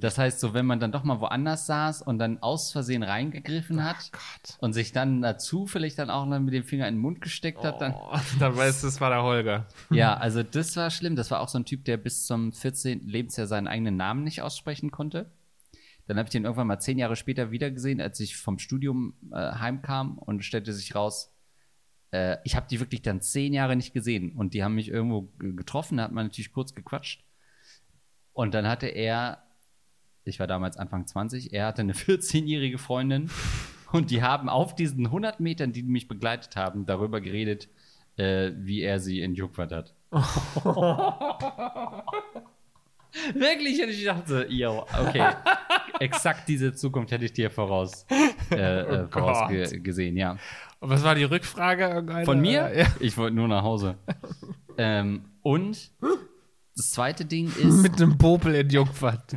Das heißt, so wenn man dann doch mal woanders saß und dann aus Versehen reingegriffen hat Gott. und sich dann dazu vielleicht dann auch noch mit dem Finger in den Mund gesteckt hat, dann Oh, dann weißt du, das war der Holger. ja, also das war schlimm. Das war auch so ein Typ, der bis zum 14. Lebensjahr seinen eigenen Namen nicht aussprechen konnte. Dann habe ich den irgendwann mal zehn Jahre später wiedergesehen, als ich vom Studium äh, heimkam und stellte sich raus, äh, ich habe die wirklich dann zehn Jahre nicht gesehen. Und die haben mich irgendwo getroffen, da hat man natürlich kurz gequatscht. Und dann hatte er, ich war damals Anfang 20, er hatte eine 14-jährige Freundin und die haben auf diesen 100 Metern, die mich begleitet haben, darüber geredet, äh, wie er sie entjuckt hat. Wirklich? Und ich dachte, yo, okay. Exakt diese Zukunft hätte ich dir voraus, äh, äh, Oh vorausgesehen, ja. Und was war die Rückfrage? Irgendeine? Von mir? Ja. Ich wollte nur nach Hause. ähm, und das zweite Ding ist, Mit einem Popel in Jungfahrt.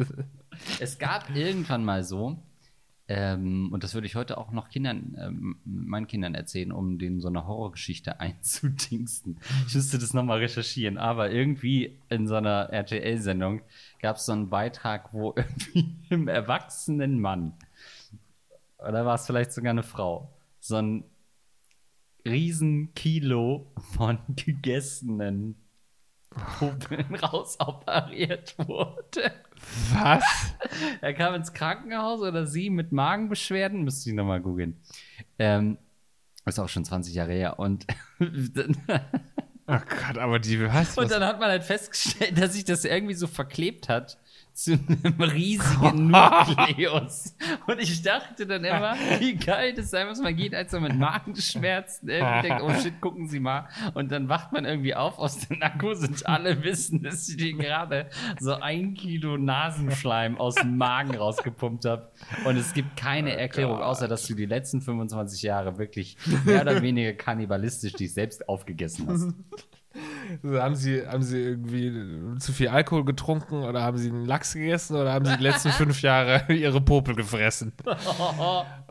Es gab irgendwann mal so, ähm, und das würde ich heute auch noch Kindern, ähm, meinen Kindern erzählen, um denen so eine Horrorgeschichte einzudingsten. Ich müsste das nochmal recherchieren, aber irgendwie in so einer RTL-Sendung gab es so einen Beitrag, wo irgendwie einem erwachsenen Mann, oder war es vielleicht sogar eine Frau, so ein Riesenkilo von gegessenen Popeln rausoperiert wurde. Was? Er kam ins Krankenhaus oder sie mit Magenbeschwerden, müsste ich nochmal googeln. Ähm, ist auch schon 20 Jahre her. Und, dann- Oh Gott, aber die, was? und dann hat man halt festgestellt, dass sich das irgendwie so verklebt hat zu einem riesigen Nukleus. Und ich dachte dann immer, wie geil das sein muss. Man geht also mit Magenschmerzen irgendwie denkt, oh shit, gucken Sie mal. Und dann wacht man irgendwie auf aus der Narkose und alle wissen, dass ich dir gerade so ein Kilo Nasenschleim aus dem Magen rausgepumpt habe. Und es gibt keine Erklärung, außer dass du die letzten 25 Jahre wirklich mehr oder weniger kannibalistisch dich selbst aufgegessen hast. Haben, sie, haben sie irgendwie zu viel Alkohol getrunken oder haben sie einen Lachs gegessen oder haben sie die letzten fünf Jahre ihre Popel gefressen?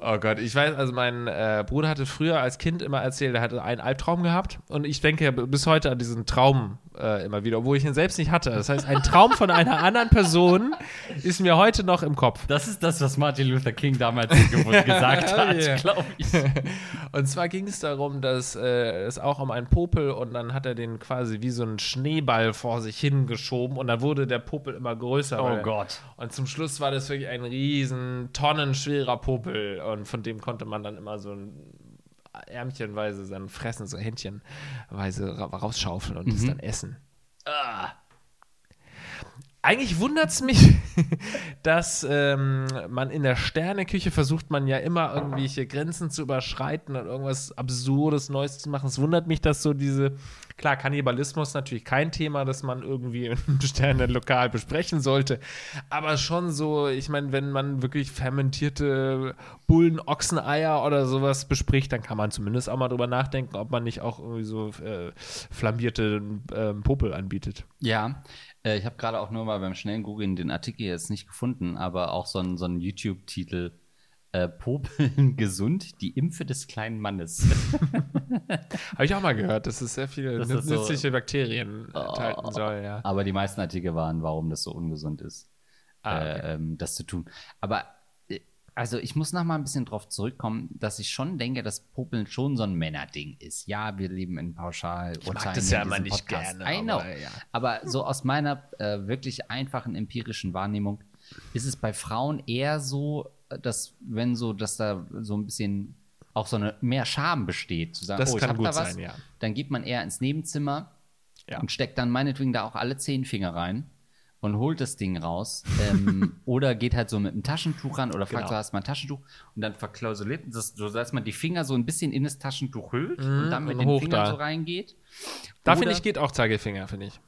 Oh Gott, ich weiß, also mein äh, Bruder hatte früher als Kind immer erzählt, er hatte einen Albtraum gehabt und ich denke ja bis heute an diesen Traum äh, immer wieder, obwohl ich ihn selbst nicht hatte. Das heißt, ein Traum von einer anderen Person ist mir heute noch im Kopf. Das ist das, was Martin Luther King damals gesagt hat, Yeah. glaube ich. Und zwar ging es darum, dass äh, es auch um einen Popel und dann hat er den quasi wie so einen Schneeball vor sich hingeschoben und dann wurde der Popel immer größer. Oh Gott. Und zum Schluss war das wirklich ein riesen, tonnenschwerer Popel und von dem konnte man dann immer so ein Ärmchenweise dann fressen, so Händchenweise ra rausschaufeln und das dann essen. Ah. Eigentlich wundert es mich, dass ähm, man in der Sterneküche versucht man ja immer irgendwelche Grenzen zu überschreiten und irgendwas Absurdes, Neues zu machen. Es wundert mich, dass so diese, klar, Kannibalismus natürlich kein Thema, das man irgendwie im Sternenlokal besprechen sollte, aber schon so, ich meine, wenn man wirklich fermentierte Bullen, Ochseneier oder sowas bespricht, dann kann man zumindest auch mal drüber nachdenken, ob man nicht auch irgendwie so äh, flambierte ähm, Popel anbietet. Ja, äh, ich habe gerade auch nur mal beim schnellen Googlen den Artikel jetzt nicht gefunden, aber auch so ein, so ein YouTube-Titel. Äh, Popeln gesund, die Impfe des kleinen Mannes. Habe ich auch mal gehört, dass es sehr viele Das nü- ist so- nützliche Bakterien enthalten soll, ja. Aber die meisten Artikel waren, warum das so ungesund ist, Ah, okay. äh, ähm, das zu tun. Aber äh, also ich muss noch mal ein bisschen drauf zurückkommen, dass ich schon denke, dass Popeln schon so ein Männerding ist. Ja, wir leben in pauschal. Ich mag das ja immer nicht gerne, I know. aber ja. Aber so aus meiner äh, wirklich einfachen empirischen Wahrnehmung ist es bei Frauen eher so, äh, dass wenn so, dass da so ein bisschen auch so eine mehr Scham besteht, zu sagen, Das oh, ich kann hab gut da was, sein, ja. dann geht man eher ins Nebenzimmer Ja. und steckt dann meinetwegen da auch alle zehn Finger rein und holt das Ding raus. ähm, oder geht halt so mit einem Taschentuch ran oder fragt Genau. so, hast du mal ein Taschentuch? Und dann verklausuliert das, so dass man die Finger so ein bisschen in das Taschentuch hüllt und dann mit und den Fingern da. so reingeht. Da finde ich, geht auch Zeigefinger, finde ich.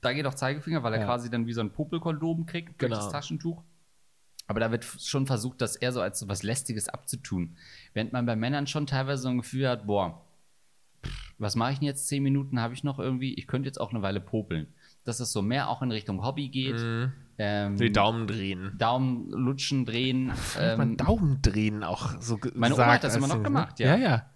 Da geht auch Zeigefinger, weil er Ja. quasi dann wie so ein Popelkondom kriegt durch Genau. das Taschentuch. Aber da wird schon versucht, das eher so als so was Lästiges abzutun. Während man bei Männern schon teilweise so ein Gefühl hat, boah, pff, was mache ich denn jetzt? Zehn Minuten habe ich noch irgendwie, ich könnte jetzt auch eine Weile popeln. Dass es so mehr auch in Richtung Hobby geht. Ähm, Die Daumen drehen. Daumen lutschen, drehen. Ähm, man Daumen drehen auch so Meine Oma hat das immer noch Ding, gemacht, ne? ja. Ja, ja.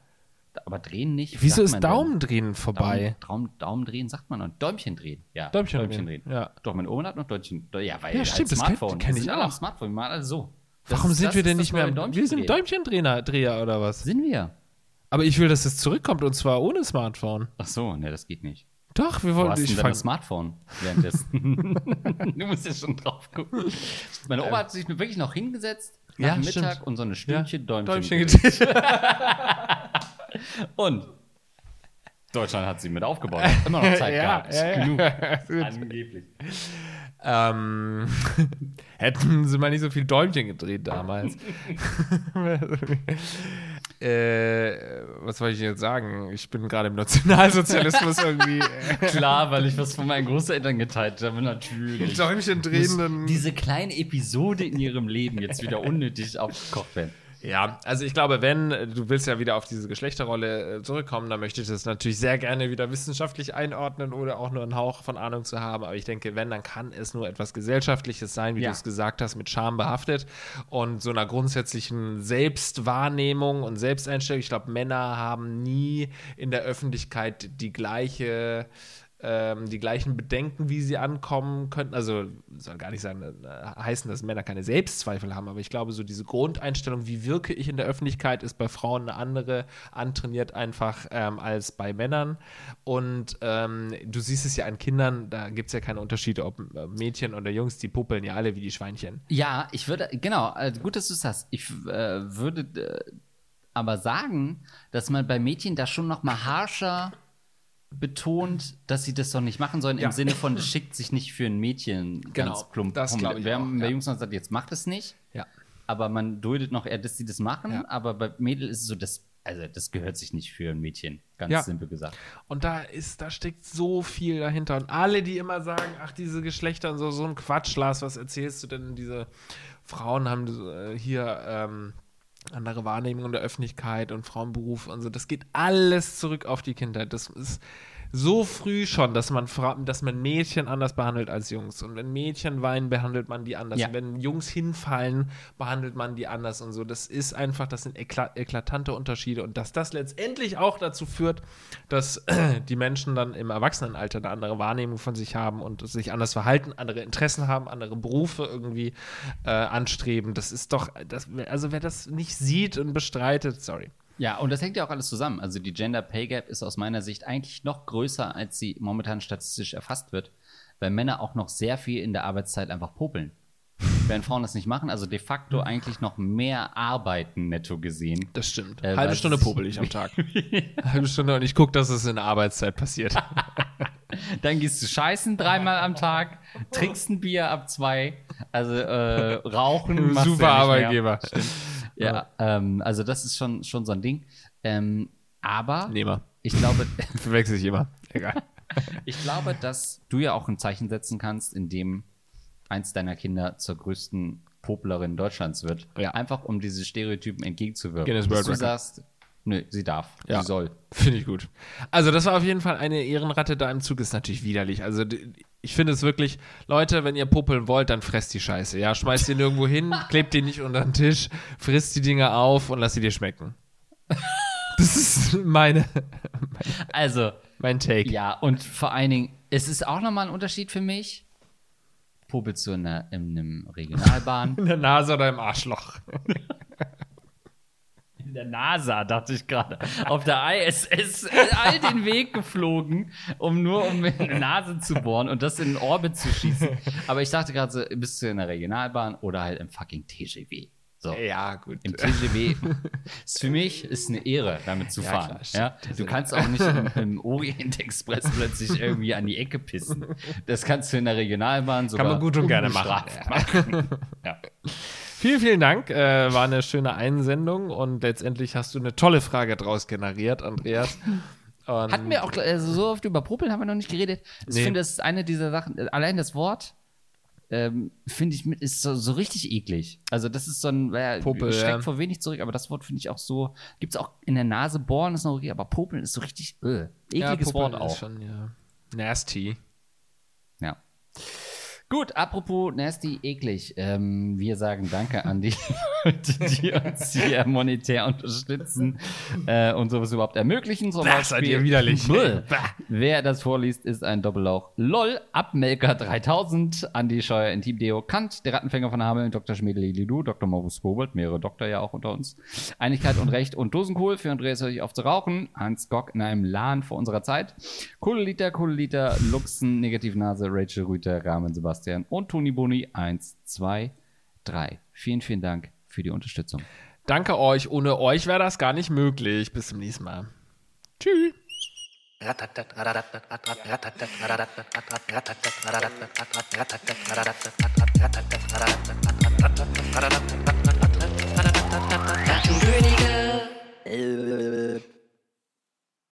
Aber drehen nicht. Wie Wieso ist man denn? Daumen drehen vorbei? Daumen, Daumen, Daumen drehen sagt man noch. Däumchen drehen. Ja, Däumchen drehen, ja. Doch, meine Oma hat noch Däumchen. Ja, weil Ja, als stimmt, das kenn- Smartphone. kenn Wir ich auch. Smartphone, wir machen alle so. Das Warum ist- sind das wir denn das nicht mehr? Däumchen Wir sind. Däumchendreher Dreher oder was? Sind wir. Aber ich will, dass es zurückkommt und zwar ohne Smartphone. Ach so, ne, das geht nicht. Doch, wir Wo wollen. hast du Ich denn fang, das Smartphone währenddessen? du musst ja schon drauf gucken. Meine Oma hat sich wirklich noch hingesetzt nach Ja, Mittag stimmt. und so eine Stündchen Däumchen. Däumchen gedreht. Und Deutschland hat sie mit aufgebaut. Hat Immer noch Zeit Ja, gehabt. ja, ja. Genug. Angeblich. ähm, hätten sie mal nicht so viel Däumchen gedreht damals. äh, was wollte ich jetzt sagen? Ich bin gerade im Nationalsozialismus irgendwie. Klar, weil ich was von meinen Großeltern geteilt habe, natürlich. Däumchen drehenden. Diese kleine Episode in ihrem Leben jetzt wieder unnötig aufgekocht werden. Ja, also ich glaube, wenn äh, du willst ja wieder auf diese Geschlechterrolle äh, zurückkommen, dann möchte ich das natürlich sehr gerne wieder wissenschaftlich einordnen oder auch nur einen Hauch von Ahnung zu haben. Aber ich denke, wenn, dann kann es nur etwas Gesellschaftliches sein, wie Ja. du es gesagt hast, mit Scham behaftet und so einer grundsätzlichen Selbstwahrnehmung und Selbsteinstellung. Ich glaube, Männer haben nie in der Öffentlichkeit die gleiche ähm, die gleichen Bedenken, wie sie ankommen könnten. Also soll gar nicht sagen, äh, heißen, dass Männer keine Selbstzweifel haben, aber ich glaube, so diese Grundeinstellung, wie wirke ich in der Öffentlichkeit, ist bei Frauen eine andere, antrainiert einfach ähm, als bei Männern. Und ähm, du siehst es ja an Kindern, da gibt es ja keine Unterschiede, ob äh, Mädchen oder Jungs, die puppeln ja alle wie die Schweinchen. Ja, ich würde, genau, äh, gut, dass du es hast. Ich äh, würde äh, aber sagen, dass man bei Mädchen da schon noch mal harscher betont, dass sie das doch nicht machen sollen, Ja. im Sinne von, das schickt sich nicht für ein Mädchen Genau, ganz plump. das ich Wir haben bei ja. Jungs noch gesagt, jetzt macht es nicht, Ja. aber man duldet noch eher, dass sie das machen, Ja. aber bei Mädel ist es so, das, also das gehört sich nicht für ein Mädchen, ganz simpel gesagt. Und da ist, da steckt so viel dahinter. Und alle, die immer sagen, ach, diese Geschlechter und so, so ein Quatsch, Lars, was erzählst du denn? Diese Frauen haben äh, hier ähm, andere Wahrnehmung in der Öffentlichkeit und Frauenberuf und so. Das geht alles zurück auf die Kindheit. Das ist so früh schon, dass man, dass man Mädchen anders behandelt als Jungs. Und wenn Mädchen weinen, behandelt man die anders. Ja. Und wenn Jungs hinfallen, behandelt man die anders und so. Das ist einfach, das sind ekla eklatante Unterschiede. Und dass das letztendlich auch dazu führt, dass die Menschen dann im Erwachsenenalter eine andere Wahrnehmung von sich haben und sich anders verhalten, andere Interessen haben, andere Berufe irgendwie äh, anstreben. Das ist doch, das, also wer das nicht sieht und bestreitet, sorry. Ja, und das hängt ja auch alles zusammen. Also die Gender Pay Gap ist aus meiner Sicht eigentlich noch größer, als sie momentan statistisch erfasst wird, weil Männer auch noch sehr viel in der Arbeitszeit einfach popeln. Während Frauen das nicht machen, also de facto eigentlich noch mehr arbeiten netto gesehen. Das stimmt. Äh, Halbe Stunde popel ich am Tag. Halbe Stunde und ich gucke, dass es in der Arbeitszeit passiert. Dann gehst du scheißen dreimal am Tag, trinkst ein Bier ab zwei, also äh, rauchen. Super ja nicht mehr. Ja, ähm, also das ist schon, schon so ein Ding. Ähm, aber Nehmer. ich glaube, Verwechsel ich immer. Egal. ich glaube, dass du ja auch ein Zeichen setzen kannst, indem eins deiner Kinder zur größten Poplerin Deutschlands wird. Ja. Einfach um diese Stereotypen entgegenzuwirken. Guinness Dass World du Record. sagst, nö, sie darf, Ja. sie soll. Finde ich gut. Also, das war auf jeden Fall eine Ehrenratte da im Zug, ist natürlich widerlich. Also, ich finde es wirklich, Leute, wenn ihr puppeln wollt, dann fresst die Scheiße. Ja, schmeißt die nirgendwo hin, klebt die nicht unter den Tisch, frisst die Dinger auf und lasst sie dir schmecken. Das ist meine, Also, mein Take. ja, und vor allen Dingen, es ist auch nochmal ein Unterschied für mich. Popelst du in, einer, in einem Regionalbahn? In der Nase oder im Arschloch. In der NASA, dachte ich gerade. Auf der ISS all den Weg geflogen, um nur um die Nase zu bohren und das in den Orbit zu schießen. Aber ich dachte gerade so, bist du in der Regionalbahn oder halt im fucking TGW. So. Ja, gut. Im TGW ist für mich ist eine Ehre, damit zu Ja, fahren. klar, ja? Du kannst auch nicht im, im Orient Express plötzlich irgendwie an die Ecke pissen. Das kannst du in der Regionalbahn sogar man gut und gerne machen. machen. Ja. Vielen, vielen Dank. Äh, war eine schöne Einsendung und letztendlich hast du eine tolle Frage draus generiert, Andreas. Und Hatten wir auch also so oft über Popeln haben wir noch nicht geredet. Ich Nee. finde, das ist eine dieser Sachen, allein das Wort ähm, finde ich ist so, so richtig eklig. Also das ist so ein, äh, Popel, steckt ja. vor wenig zurück, aber das Wort finde ich auch so, gibt es auch in der Nase bohren ist noch okay, aber Popeln ist so richtig äh, ekliges ja, Wort auch. Schon, ja. Nasty. Ja. Gut, apropos nasty, eklig. Ähm, wir sagen Danke an die Leute, die uns hier monetär unterstützen äh, und sowas überhaupt ermöglichen. Zum Das seid Beispiel- ihr widerlich. Wer das vorliest, ist ein Doppellauch. LOL, Abmelker 3000, Andi Scheuer in Team Deo, Kant, der Rattenfänger von Hameln, Dr. Schmedeli Lidu, Dr. Morbus Kobold, mehrere Doktor ja auch unter uns. Einigkeit und Recht und Dosenkohl für Andreas Hörlich auf zu rauchen, Hans Gock in einem Lahn vor unserer Zeit, Kohleliter, Kohleliter, Luxen, Negativnase, Rachel Rüther, Rahmen Sebastian und Toni Boni. Eins, zwei, drei. Vielen, vielen Dank für die Unterstützung. Danke euch. Ohne euch wäre das gar nicht möglich. Bis zum nächsten Mal. Tschüss. Könige